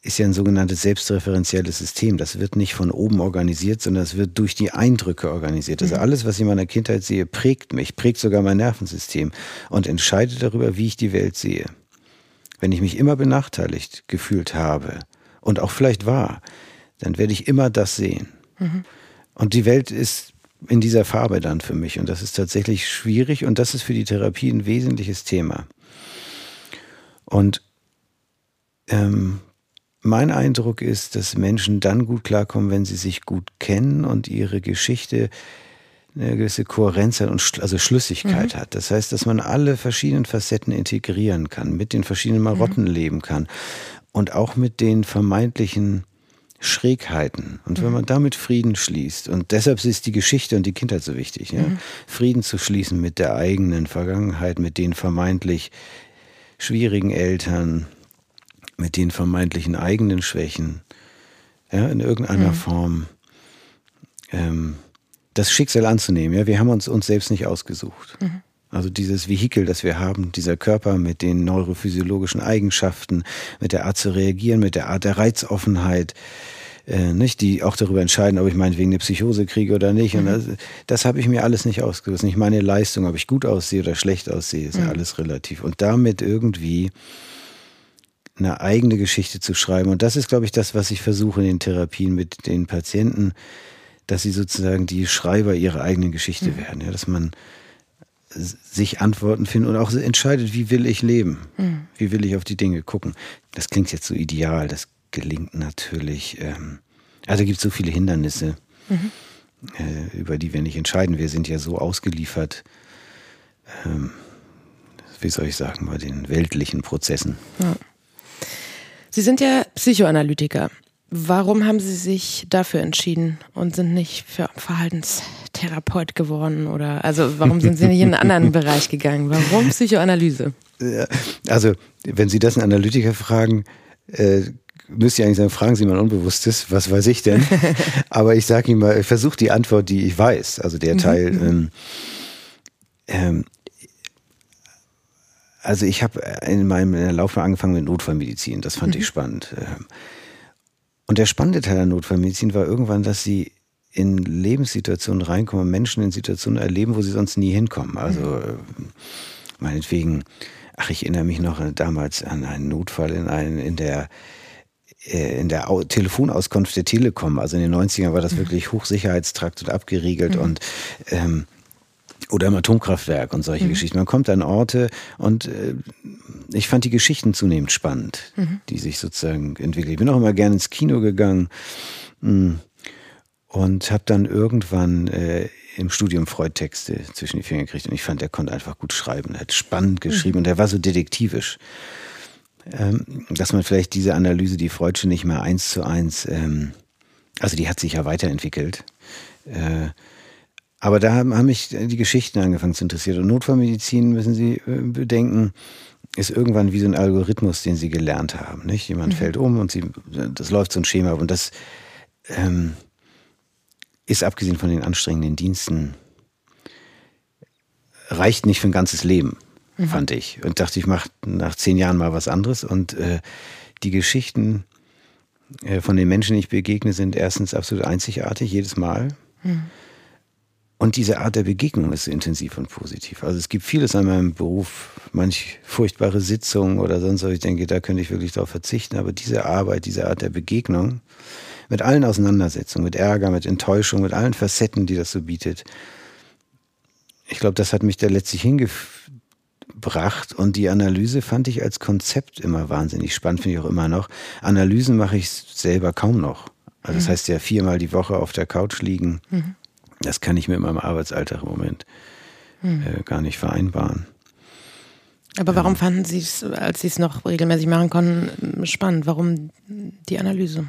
ist ja ein sogenanntes selbstreferenzielles System. Das wird nicht von oben organisiert, sondern es wird durch die Eindrücke organisiert. Also mhm. alles, was ich in meiner Kindheit sehe, prägt mich, prägt sogar mein Nervensystem und entscheidet darüber, wie ich die Welt sehe. Wenn ich mich immer benachteiligt gefühlt habe und auch vielleicht war, dann werde ich immer das sehen. Mhm. Und die Welt ist in dieser Farbe dann für mich. Und das ist tatsächlich schwierig und das ist für die Therapie ein wesentliches Thema. Und ähm, mein Eindruck ist, dass Menschen dann gut klarkommen, wenn sie sich gut kennen und ihre Geschichte eine gewisse Kohärenz hat und also Schlüssigkeit mhm. hat. Das heißt, dass man alle verschiedenen Facetten integrieren kann, mit den verschiedenen Marotten mhm. leben kann und auch mit den vermeintlichen Schrägheiten. Und wenn mhm. man damit Frieden schließt, und deshalb ist die Geschichte und die Kindheit so wichtig, ja? Mhm. Frieden zu schließen mit der eigenen Vergangenheit, mit den vermeintlich schwierigen Eltern, mit den vermeintlichen eigenen Schwächen, ja, in irgendeiner mhm. Form ähm, das Schicksal anzunehmen. Ja, wir haben uns uns selbst nicht ausgesucht. Mhm. Also dieses Vehikel, das wir haben, dieser Körper mit den neurophysiologischen Eigenschaften, mit der Art zu reagieren, mit der Art der Reizoffenheit, äh, nicht, die auch darüber entscheiden, ob ich meinetwegen eine Psychose kriege oder nicht. Mhm. Und das, das habe ich mir alles nicht ausgesucht. Nicht meine Leistung, ob ich gut aussehe oder schlecht aussehe, ist mhm. ja alles relativ. Und damit irgendwie eine eigene Geschichte zu schreiben. Und das ist, glaube ich, das, was ich versuche in den Therapien mit den Patienten, dass sie sozusagen die Schreiber ihrer eigenen Geschichte mhm. werden. Ja, dass man sich Antworten findet und auch entscheidet, wie will ich leben? Mhm. Wie will ich auf die Dinge gucken? Das klingt jetzt so ideal, das gelingt natürlich. Ähm, also gibt es so viele Hindernisse, mhm. äh, über die wir nicht entscheiden. Wir sind ja so ausgeliefert, ähm, wie soll ich sagen, bei den weltlichen Prozessen. Ja. Sie sind ja Psychoanalytiker. Warum haben Sie sich dafür entschieden und sind nicht für Verhaltenstherapeut geworden? Oder also warum sind Sie nicht in einen anderen (laughs) Bereich gegangen? Warum Psychoanalyse? Also, wenn Sie das einen Analytiker fragen, äh, müsste ich eigentlich sagen, fragen Sie mal Unbewusstes, was weiß ich denn? (laughs) Aber ich sage Ihnen mal, ich versuche die Antwort, die ich weiß, also der mhm. Teil. Ähm, ähm, also ich habe in meinem Laufbahn angefangen mit Notfallmedizin. Das fand mhm. ich spannend. Ähm, und der spannende Teil der Notfallmedizin war irgendwann, dass sie in Lebenssituationen reinkommen, Menschen in Situationen erleben, wo sie sonst nie hinkommen. Also mhm. meinetwegen, ach, ich erinnere mich noch damals an einen Notfall in, ein, in der äh, in der Telefonauskunft der Telekom. Also in den 90ern war das mhm. wirklich Hochsicherheitstrakt und abgeriegelt mhm. und ähm, oder im Atomkraftwerk und solche mhm. Geschichten. Man kommt an Orte und äh, ich fand die Geschichten zunehmend spannend, mhm. die sich sozusagen entwickeln. Ich bin auch immer gerne ins Kino gegangen mh, mm, und habe dann irgendwann äh, im Studium Freud-Texte zwischen die Finger gekriegt und ich fand, er konnte einfach gut schreiben. Er hat spannend geschrieben mhm. und er war so detektivisch. Ähm, dass man vielleicht diese Analyse, die Freudsche nicht mehr eins zu eins, ähm, also die hat sich ja weiterentwickelt. Äh, aber da haben, haben mich die Geschichten angefangen zu interessieren. Und Notfallmedizin, müssen Sie äh, bedenken, ist irgendwann wie so ein Algorithmus, den Sie gelernt haben. Nicht? Jemand mhm. fällt um und Sie, das läuft so ein Schema ab. Und das ähm, ist abgesehen von den anstrengenden Diensten, reicht nicht für ein ganzes Leben, mhm. fand ich. Und dachte, ich mache nach zehn Jahren mal was anderes. Und äh, die Geschichten äh, von den Menschen, die ich begegne, sind erstens absolut einzigartig, jedes Mal. Mhm. Und diese Art der Begegnung ist intensiv und positiv. Also es gibt vieles an meinem Beruf, manch furchtbare Sitzungen oder sonst was. Ich denke, da könnte ich wirklich darauf verzichten. Aber diese Arbeit, diese Art der Begegnung, mit allen Auseinandersetzungen, mit Ärger, mit Enttäuschung, mit allen Facetten, die das so bietet, ich glaube, das hat mich da letztlich hingebracht. Und die Analyse fand ich als Konzept immer wahnsinnig spannend, finde ich auch immer noch. Analysen mache ich selber kaum noch. Also das mhm. heißt ja viermal die Woche auf der Couch liegen. Mhm das kann ich mit meinem Arbeitsalltag im Moment hm. äh, gar nicht vereinbaren. Aber warum ähm, fanden Sie es, als Sie es noch regelmäßig machen konnten, spannend? Warum die Analyse?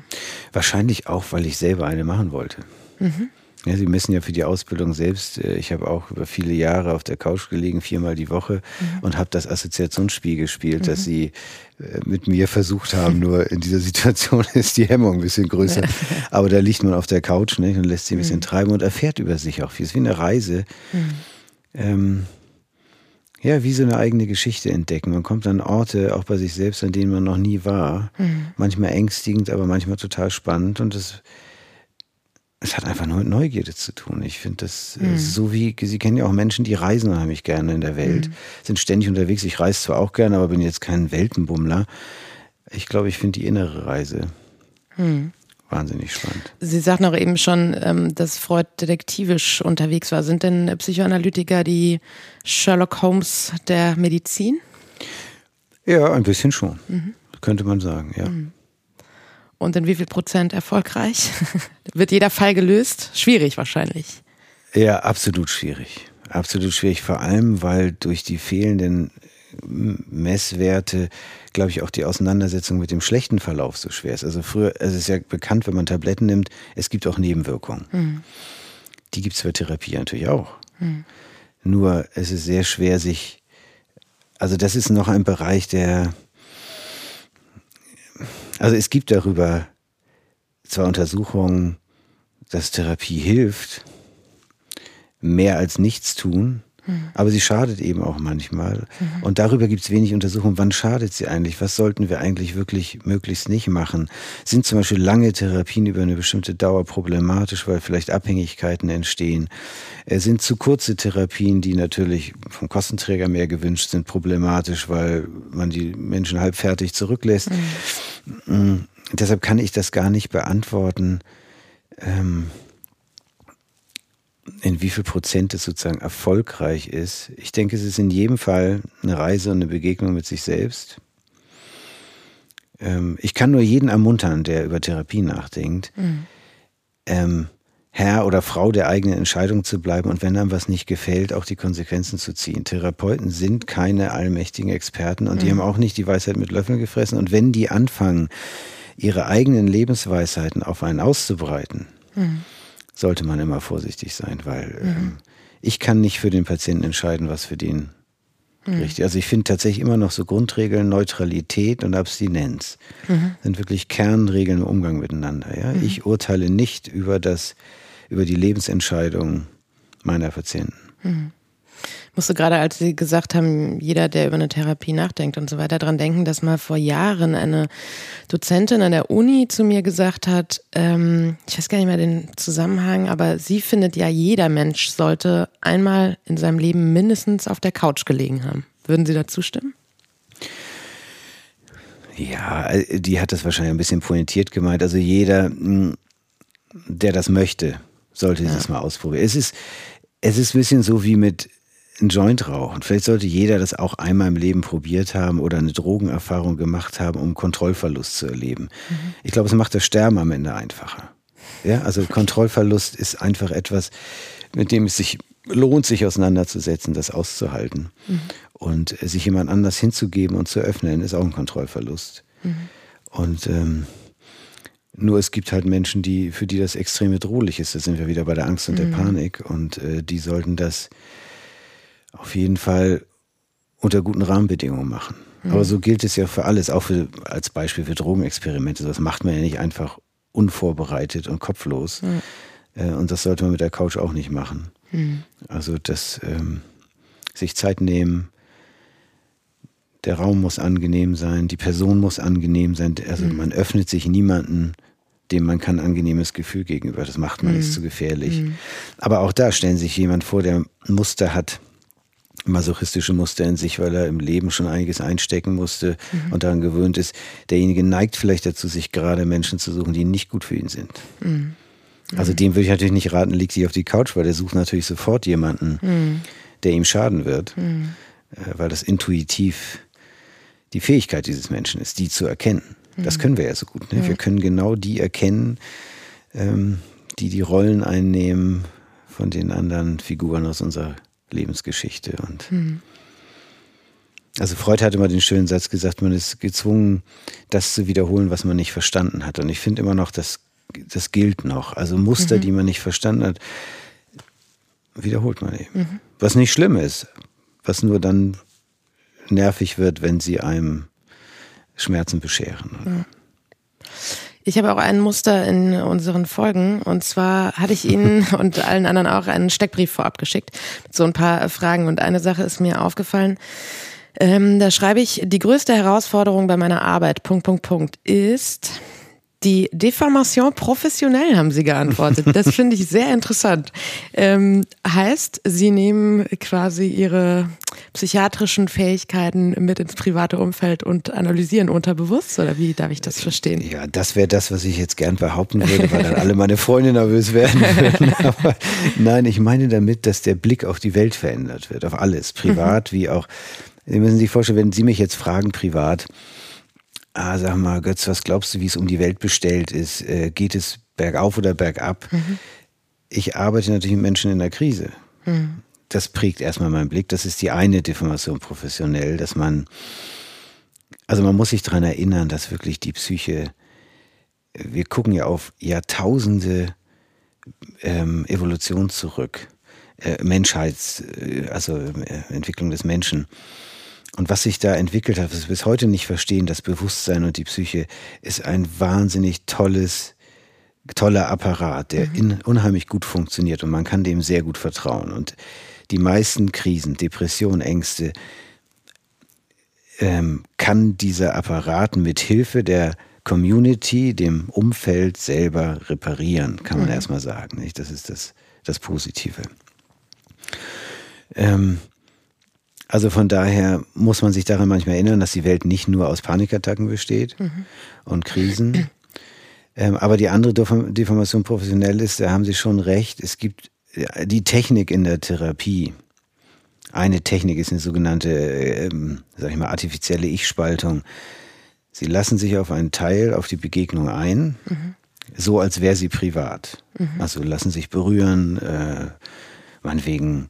Wahrscheinlich auch, weil ich selber eine machen wollte. Mhm. Ja, Sie messen ja für die Ausbildung selbst. Äh, ich habe auch über viele Jahre auf der Couch gelegen, viermal die Woche mhm. und habe das Assoziationsspiel gespielt, mhm. dass Sie äh, mit mir versucht haben. Nur in dieser (laughs) Situation ist die Hemmung ein bisschen größer. (laughs) Aber da liegt man auf der Couch nicht, und lässt sich ein bisschen mhm. treiben und erfährt über sich auch viel. Es ist wie eine Reise. Mhm. Ähm, ja, wie so eine eigene Geschichte entdecken. Man kommt an Orte, auch bei sich selbst, an denen man noch nie war. Mhm. Manchmal ängstigend, aber manchmal total spannend. Und es, es hat einfach nur mit Neugierde zu tun. Ich finde das mhm. so wie, Sie kennen ja auch Menschen, die reisen unheimlich gerne in der Welt, mhm. sind ständig unterwegs. Ich reise zwar auch gerne, aber bin jetzt kein Weltenbummler. Ich glaube, ich finde die innere Reise mhm wahnsinnig spannend. Sie sagten auch eben schon, ähm, dass Freud detektivisch unterwegs war. Sind denn Psychoanalytiker die Sherlock Holmes der Medizin? Ja, ein bisschen schon, mhm. könnte man sagen, ja. Und in wie viel Prozent erfolgreich? (laughs) Wird jeder Fall gelöst? Schwierig wahrscheinlich. Ja, absolut schwierig. Absolut schwierig, vor allem, weil durch die fehlenden Messwerte, glaube ich, auch die Auseinandersetzung mit dem schlechten Verlauf so schwer ist. Also früher, es ist ja bekannt, wenn man Tabletten nimmt, es gibt auch Nebenwirkungen. Mhm. Die gibt es bei Therapie natürlich auch. Mhm. Nur es ist sehr schwer, sich, also das ist noch ein Bereich, der, also es gibt darüber zwar Untersuchungen, dass Therapie hilft, mehr als nichts tun, aber sie schadet eben auch manchmal. Mhm. Und darüber gibt es wenig Untersuchungen. Wann schadet sie eigentlich? Was sollten wir eigentlich wirklich möglichst nicht machen? Sind zum Beispiel lange Therapien über eine bestimmte Dauer problematisch, weil vielleicht Abhängigkeiten entstehen? Äh, sind zu kurze Therapien, die natürlich vom Kostenträger mehr gewünscht sind, problematisch, weil man die Menschen halbfertig zurücklässt? Mhm. Mm, deshalb kann ich das gar nicht beantworten. Ähm, in wie viel Prozent es sozusagen erfolgreich ist. Ich denke, es ist in jedem Fall eine Reise und eine Begegnung mit sich selbst. Ähm, ich kann nur jeden ermuntern, der über Therapie nachdenkt, mhm. ähm, Herr oder Frau der eigenen Entscheidung zu bleiben und wenn einem was nicht gefällt, auch die Konsequenzen zu ziehen. Therapeuten sind keine allmächtigen Experten und mhm. die haben auch nicht die Weisheit mit Löffeln gefressen. Und wenn die anfangen, ihre eigenen Lebensweisheiten auf einen auszubreiten, mhm sollte man immer vorsichtig sein, weil mhm. ähm, ich kann nicht für den Patienten entscheiden, was für den mhm. richtig. Also ich finde tatsächlich immer noch so Grundregeln, Neutralität und Abstinenz mhm. sind wirklich Kernregeln im Umgang miteinander. Ja? Mhm. Ich urteile nicht über das, über die Lebensentscheidung meiner Patienten. Musste gerade, als Sie gesagt haben, jeder, der über eine Therapie nachdenkt und so weiter, daran denken, dass mal vor Jahren eine Dozentin an der Uni zu mir gesagt hat, ähm, ich weiß gar nicht mehr den Zusammenhang, aber sie findet ja, jeder Mensch sollte einmal in seinem Leben mindestens auf der Couch gelegen haben. Würden Sie dazu stimmen? Ja, die hat das wahrscheinlich ein bisschen pointiert gemeint. Also jeder, hm, der das möchte, sollte ja. das mal ausprobieren. Es ist, es ist ein bisschen so wie mit ein Joint rauchen. Vielleicht sollte jeder das auch einmal im Leben probiert haben oder eine Drogenerfahrung gemacht haben, um Kontrollverlust zu erleben. Mhm. Ich glaube, es macht das Sterben am Ende einfacher. Ja, also Kontrollverlust ist einfach etwas, mit dem es sich lohnt, sich auseinanderzusetzen, das auszuhalten. Mhm. Und sich jemand anders hinzugeben und zu öffnen, ist auch ein Kontrollverlust. Mhm. Und ähm, nur es gibt halt Menschen, die, für die das extrem bedrohlich ist. Da sind wir wieder bei der Angst und der mhm. Panik. Und äh, die sollten das auf jeden Fall unter guten Rahmenbedingungen machen. Mhm. Aber so gilt es ja für alles, auch für, als Beispiel für Drogenexperimente. Das macht man ja nicht einfach unvorbereitet und kopflos. Mhm. Äh, und das sollte man mit der Couch auch nicht machen. Mhm. Also das ähm, sich Zeit nehmen, der Raum muss angenehm sein, die Person muss angenehm sein. Also mhm. man öffnet sich niemanden, dem man kein angenehmes Gefühl gegenüber. Das macht man, mhm. ist zu gefährlich. Mhm. Aber auch da stellen sich jemand vor, der Muster hat, masochistische Muster in sich, weil er im Leben schon einiges einstecken musste mhm. und daran gewöhnt ist. Derjenige neigt vielleicht dazu, sich gerade Menschen zu suchen, die nicht gut für ihn sind. Mhm. Also dem würde ich natürlich nicht raten, liegt sich auf die Couch, weil der sucht natürlich sofort jemanden, mhm. der ihm schaden wird, mhm. äh, weil das intuitiv die Fähigkeit dieses Menschen ist, die zu erkennen. Das mhm. können wir ja so gut. Ne? Wir können genau die erkennen, ähm, die die Rollen einnehmen von den anderen Figuren aus unserer Lebensgeschichte. Und mhm. also Freud hat immer den schönen Satz gesagt, man ist gezwungen, das zu wiederholen, was man nicht verstanden hat. Und ich finde immer noch, das, das gilt noch. Also Muster, mhm. die man nicht verstanden hat, wiederholt man eben. Mhm. Was nicht schlimm ist, was nur dann nervig wird, wenn sie einem Schmerzen bescheren. Ich habe auch ein Muster in unseren Folgen und zwar hatte ich Ihnen (laughs) und allen anderen auch einen Steckbrief vorab geschickt mit so ein paar Fragen und eine Sache ist mir aufgefallen. Ähm, da schreibe ich, die größte Herausforderung bei meiner Arbeit, Punkt, Punkt, Punkt, ist, die Deformation professionell haben Sie geantwortet. (laughs) Das finde ich sehr interessant. Ähm, heißt, Sie nehmen quasi Ihre psychiatrischen Fähigkeiten mit ins private Umfeld und analysieren unterbewusst? Oder wie darf ich das verstehen? Ja, das wäre das, was ich jetzt gern behaupten würde, weil dann alle meine Freunde nervös werden würden. (laughs) Aber nein, ich meine damit, dass der Blick auf die Welt verändert wird, auf alles, privat mhm. wie auch. Sie müssen sich vorstellen, wenn Sie mich jetzt fragen, privat, ah, sag mal, Götz, was glaubst du, wie es um die Welt bestellt ist? Äh, geht es bergauf oder bergab? Mhm. Ich arbeite natürlich mit Menschen in der Krise. Mhm. Das prägt erstmal meinen Blick. Das ist die eine Deformation professionell, dass man, also man muss sich daran erinnern, dass wirklich die Psyche, wir gucken ja auf Jahrtausende ähm, Evolution zurück. Äh, Menschheits, äh, also äh, Entwicklung des Menschen. Und was sich da entwickelt hat, was wir bis heute nicht verstehen, das Bewusstsein und die Psyche, ist ein wahnsinnig tolles, toller Apparat, der mhm. in, unheimlich gut funktioniert und man kann dem sehr gut vertrauen. Und die meisten Krisen, Depressionen, Ängste, ähm, kann dieser Apparat mit Hilfe der Community, dem Umfeld selber reparieren, kann man mhm. erstmal sagen. Nicht? Das ist das, das Positive. Ähm, also von daher muss man sich daran manchmal erinnern, dass die Welt nicht nur aus Panikattacken besteht mhm. und Krisen. Ähm, aber die andere Deformation professionell ist, da haben Sie schon recht, es gibt die Technik in der Therapie. Eine Technik ist eine sogenannte, ähm, sag ich mal, artifizielle Ich-Spaltung. Sie lassen sich auf einen Teil, auf die Begegnung ein, mhm. so als wäre sie privat. Mhm. Also lassen sich berühren, äh, meinetwegen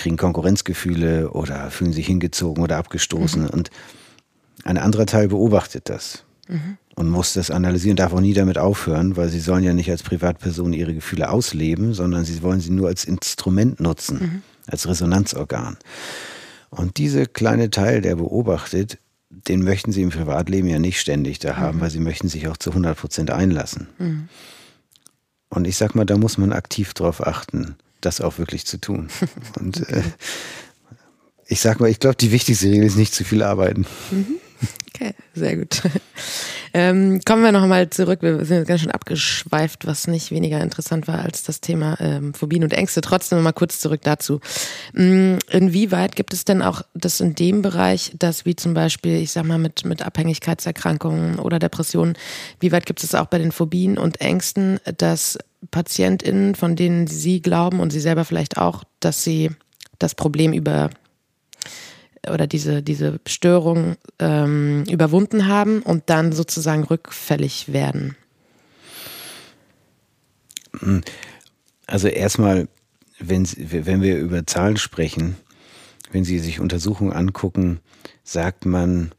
kriegen Konkurrenzgefühle oder fühlen sich hingezogen oder abgestoßen. Mhm. Und ein anderer Teil beobachtet das mhm. und muss das analysieren, darf auch nie damit aufhören, weil sie sollen ja nicht als Privatperson ihre Gefühle ausleben, sondern sie wollen sie nur als Instrument nutzen, mhm. als Resonanzorgan. Und dieser kleine Teil, der beobachtet, den möchten sie im Privatleben ja nicht ständig da haben, mhm. weil sie möchten sich auch zu 100 Prozent einlassen. Mhm. Und ich sag mal, da muss man aktiv drauf achten das auch wirklich zu tun. (laughs) Und äh, ich sag mal, ich glaube, die wichtigste Regel ist nicht zu viel arbeiten. Mhm. Okay, sehr gut. Ähm, kommen wir nochmal zurück. Wir sind ganz schön abgeschweift, was nicht weniger interessant war als das Thema ähm, Phobien und Ängste. Trotzdem nochmal kurz zurück dazu. Mm, inwieweit gibt es denn auch das in dem Bereich, dass wie zum Beispiel, ich sag mal, mit, mit Abhängigkeitserkrankungen oder Depressionen, wie weit gibt es auch bei den Phobien und Ängsten, dass PatientInnen, von denen Sie glauben und Sie selber vielleicht auch, dass sie das Problem über oder diese, diese Störung ähm, überwunden haben und dann sozusagen rückfällig werden? Also erstmal, wenn, wenn wir über Zahlen sprechen, wenn Sie sich Untersuchungen angucken, sagt man,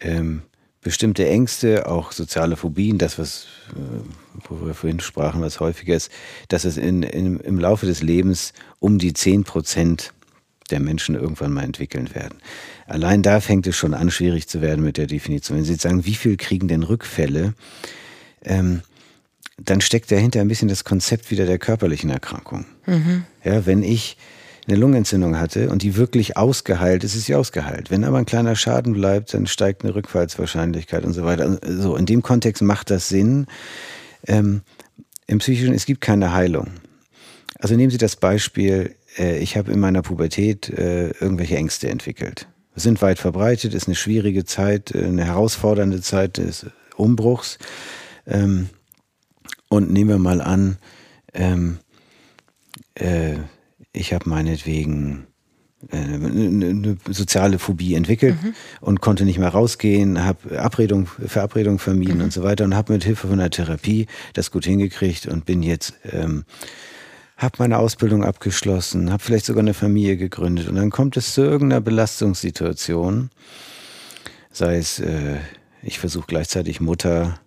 ähm, bestimmte Ängste, auch soziale Phobien, das, was, äh, wo wir vorhin sprachen, was häufiger ist, dass es in, in, im Laufe des Lebens um die 10 Prozent der Menschen irgendwann mal entwickeln werden. Allein da fängt es schon an, schwierig zu werden mit der Definition. Wenn Sie jetzt sagen, wie viel kriegen denn Rückfälle, ähm, dann steckt dahinter ein bisschen das Konzept wieder der körperlichen Erkrankung. Mhm. Ja, wenn ich eine Lungenentzündung hatte und die wirklich ausgeheilt ist, ist sie ausgeheilt. Wenn aber ein kleiner Schaden bleibt, dann steigt eine Rückfallswahrscheinlichkeit und so weiter. So, in dem Kontext macht das Sinn. Ähm, Im Psychischen, es gibt keine Heilung. Also nehmen Sie das Beispiel, äh, ich habe in meiner Pubertät äh, irgendwelche Ängste entwickelt. Sind weit verbreitet, ist eine schwierige Zeit, äh, eine herausfordernde Zeit des Umbruchs. Ähm, und nehmen wir mal an, ähm, äh, ich habe meinetwegen eine, eine soziale Phobie entwickelt mhm. und konnte nicht mehr rausgehen, habe Abredung, Verabredung vermieden mhm. und so weiter und habe mit Hilfe von der Therapie das gut hingekriegt und bin jetzt ähm, habe meine Ausbildung abgeschlossen, habe vielleicht sogar eine Familie gegründet und dann kommt es zu irgendeiner Belastungssituation, sei es, äh, ich versuche gleichzeitig Mutter,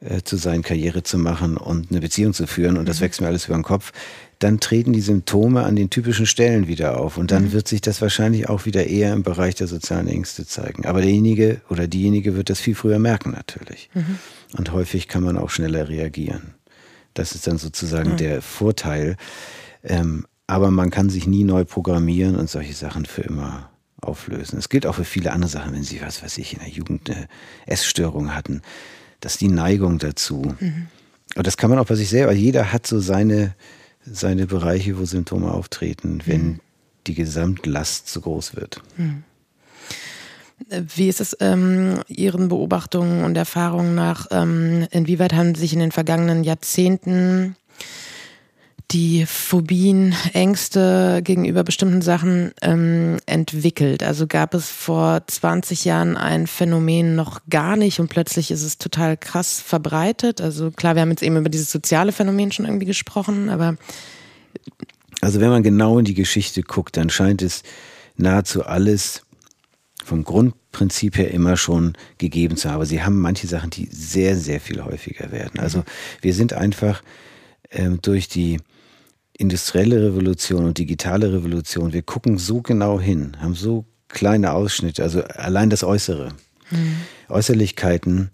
äh, zu sein, Karriere zu machen und eine Beziehung zu führen und das mhm. wächst mir alles über den Kopf, dann treten die Symptome an den typischen Stellen wieder auf und dann mhm. wird sich das wahrscheinlich auch wieder eher im Bereich der sozialen Ängste zeigen. Aber derjenige oder diejenige wird das viel früher merken natürlich. Mhm. Und häufig kann man auch schneller reagieren. Das ist dann sozusagen mhm. der Vorteil. Ähm, aber man kann sich nie neu programmieren und solche Sachen für immer auflösen. Es gilt auch für viele andere Sachen, wenn Sie, was weiß ich, in der Jugend eine Essstörung hatten. Das ist die Neigung dazu. Mhm. Und das kann man auch bei sich selber. Jeder hat so seine, seine Bereiche, wo Symptome auftreten, wenn mhm. die Gesamtlast zu groß wird. Mhm. Wie ist es ähm, Ihren Beobachtungen und Erfahrungen nach? Ähm, inwieweit haben sich in den vergangenen Jahrzehnten die Phobien, Ängste gegenüber bestimmten Sachen ähm, entwickelt? Also gab es vor 20 Jahren ein Phänomen noch gar nicht und plötzlich ist es total krass verbreitet? Also klar, wir haben jetzt eben über dieses soziale Phänomen schon irgendwie gesprochen, aber. Also wenn man genau in die Geschichte guckt, dann scheint es nahezu alles vom Grundprinzip her immer schon gegeben zu haben. Aber sie haben manche Sachen, die sehr, sehr viel häufiger werden. Also wir sind einfach ähm, durch die industrielle Revolution und digitale Revolution, wir gucken so genau hin, haben so kleine Ausschnitte, also allein das Äußere. Mhm. Äußerlichkeiten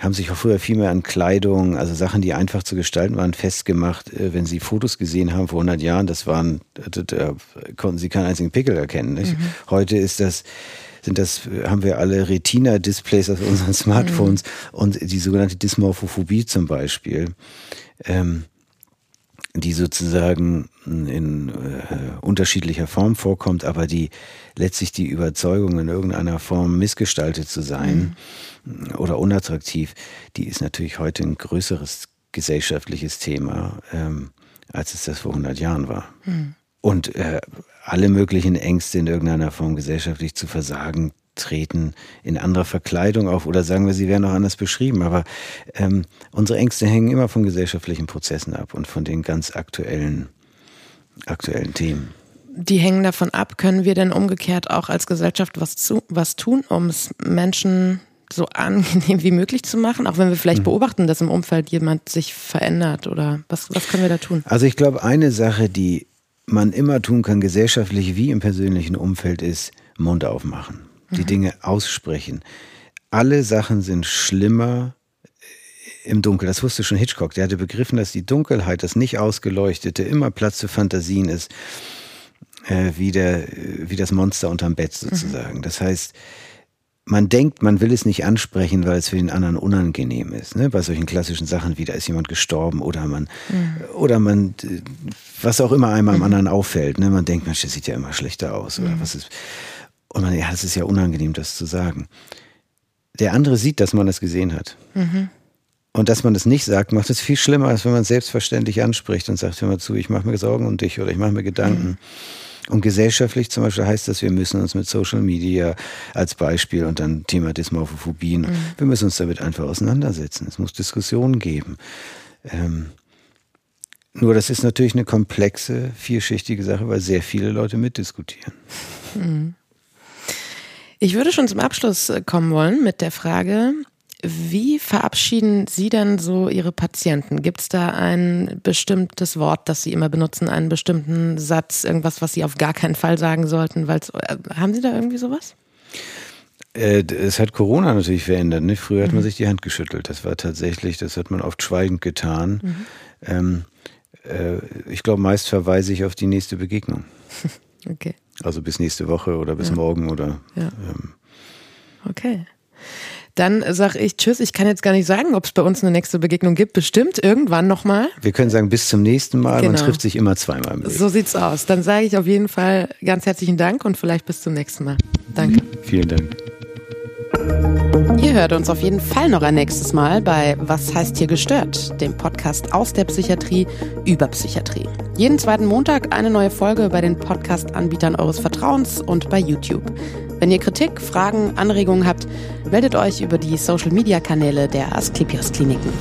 haben sich auch früher viel mehr an Kleidung, also Sachen, die einfach zu gestalten waren, festgemacht. Äh, wenn Sie Fotos gesehen haben vor 100 Jahren, das waren, da konnten Sie keinen einzigen Pickel erkennen. Mhm. Heute ist das sind das, haben wir alle Retina-Displays auf unseren Smartphones mhm. und die sogenannte Dysmorphophobie zum Beispiel. Ähm, die sozusagen in äh, unterschiedlicher Form vorkommt, aber die letztlich die Überzeugung in irgendeiner Form missgestaltet zu sein mhm. oder unattraktiv, die ist natürlich heute ein größeres gesellschaftliches Thema, ähm, als es das vor 100 Jahren war. Mhm. Und äh, alle möglichen Ängste in irgendeiner Form gesellschaftlich zu versagen, treten in anderer Verkleidung auf oder sagen wir, sie werden auch anders beschrieben. Aber ähm, unsere Ängste hängen immer von gesellschaftlichen Prozessen ab und von den ganz aktuellen, aktuellen Themen. Die hängen davon ab. Können wir denn umgekehrt auch als Gesellschaft was, zu, was tun, um es Menschen so angenehm wie möglich zu machen, auch wenn wir vielleicht mhm. beobachten, dass im Umfeld jemand sich verändert oder was, was können wir da tun? Also ich glaube, eine Sache, die man immer tun kann, gesellschaftlich wie im persönlichen Umfeld, ist Mund aufmachen die mhm. Dinge aussprechen. Alle Sachen sind schlimmer im Dunkeln. Das wusste schon Hitchcock. Der hatte begriffen, dass die Dunkelheit, das nicht ausgeleuchtete, immer Platz für Fantasien ist, äh, wie, der, wie das Monster unterm Bett sozusagen. Mhm. Das heißt, man denkt, man will es nicht ansprechen, weil es für den anderen unangenehm ist. Ne? Bei solchen klassischen Sachen wie, da ist jemand gestorben oder man, mhm. oder man, was auch immer einem am mhm. anderen auffällt. Ne? Man denkt, Mensch, das sieht ja immer schlechter aus oder mhm. was ist. Und man, ja, das ist ja unangenehm, das zu sagen. Der andere sieht, dass man das gesehen hat. Mhm. Und dass man das nicht sagt, macht es viel schlimmer, als wenn man es selbstverständlich anspricht und sagt, hör mal zu, ich mache mir Sorgen um dich oder ich mache mir Gedanken. Mhm. Und gesellschaftlich zum Beispiel heißt das, wir müssen uns mit Social Media als Beispiel und dann Thema Dysmorphophobien, mhm. wir müssen uns damit einfach auseinandersetzen. Es muss Diskussionen geben. Ähm, nur das ist natürlich eine komplexe, vielschichtige Sache, weil sehr viele Leute mitdiskutieren. Mhm. Ich würde schon zum Abschluss äh, kommen wollen mit der Frage, wie verabschieden Sie denn so Ihre Patienten? Gibt es da ein bestimmtes Wort, das Sie immer benutzen, einen bestimmten Satz, irgendwas, was Sie auf gar keinen Fall sagen sollten? Weil's, äh, haben Sie da irgendwie sowas? Äh, es hat Corona natürlich verändert. Ne? Früher hat man mhm. sich die Hand geschüttelt. Das war tatsächlich, das hat man oft schweigend getan. Mhm. Ähm, äh, ich glaube, meist verweise ich auf die nächste Begegnung. (laughs) okay. Also bis nächste Woche oder bis ja. morgen oder. Ja. Ähm. Okay. Dann sage ich Tschüss. Ich kann jetzt gar nicht sagen, ob es bei uns eine nächste Begegnung gibt. Bestimmt irgendwann nochmal. Wir können sagen, bis zum nächsten Mal. Genau. Man trifft sich immer zweimal im Leben. So sieht's aus. Dann sage ich auf jeden Fall ganz herzlichen Dank und vielleicht bis zum nächsten Mal. Danke. Vielen Dank. Ihr hört uns auf jeden Fall noch ein nächstes Mal bei Was heißt hier gestört? Dem Podcast aus der Psychiatrie über Psychiatrie. Jeden zweiten Montag eine neue Folge bei den Podcast-Anbietern eures Vertrauens und bei YouTube. Wenn ihr Kritik, Fragen, Anregungen habt, meldet euch über die Social-Media-Kanäle der Asklepios Kliniken.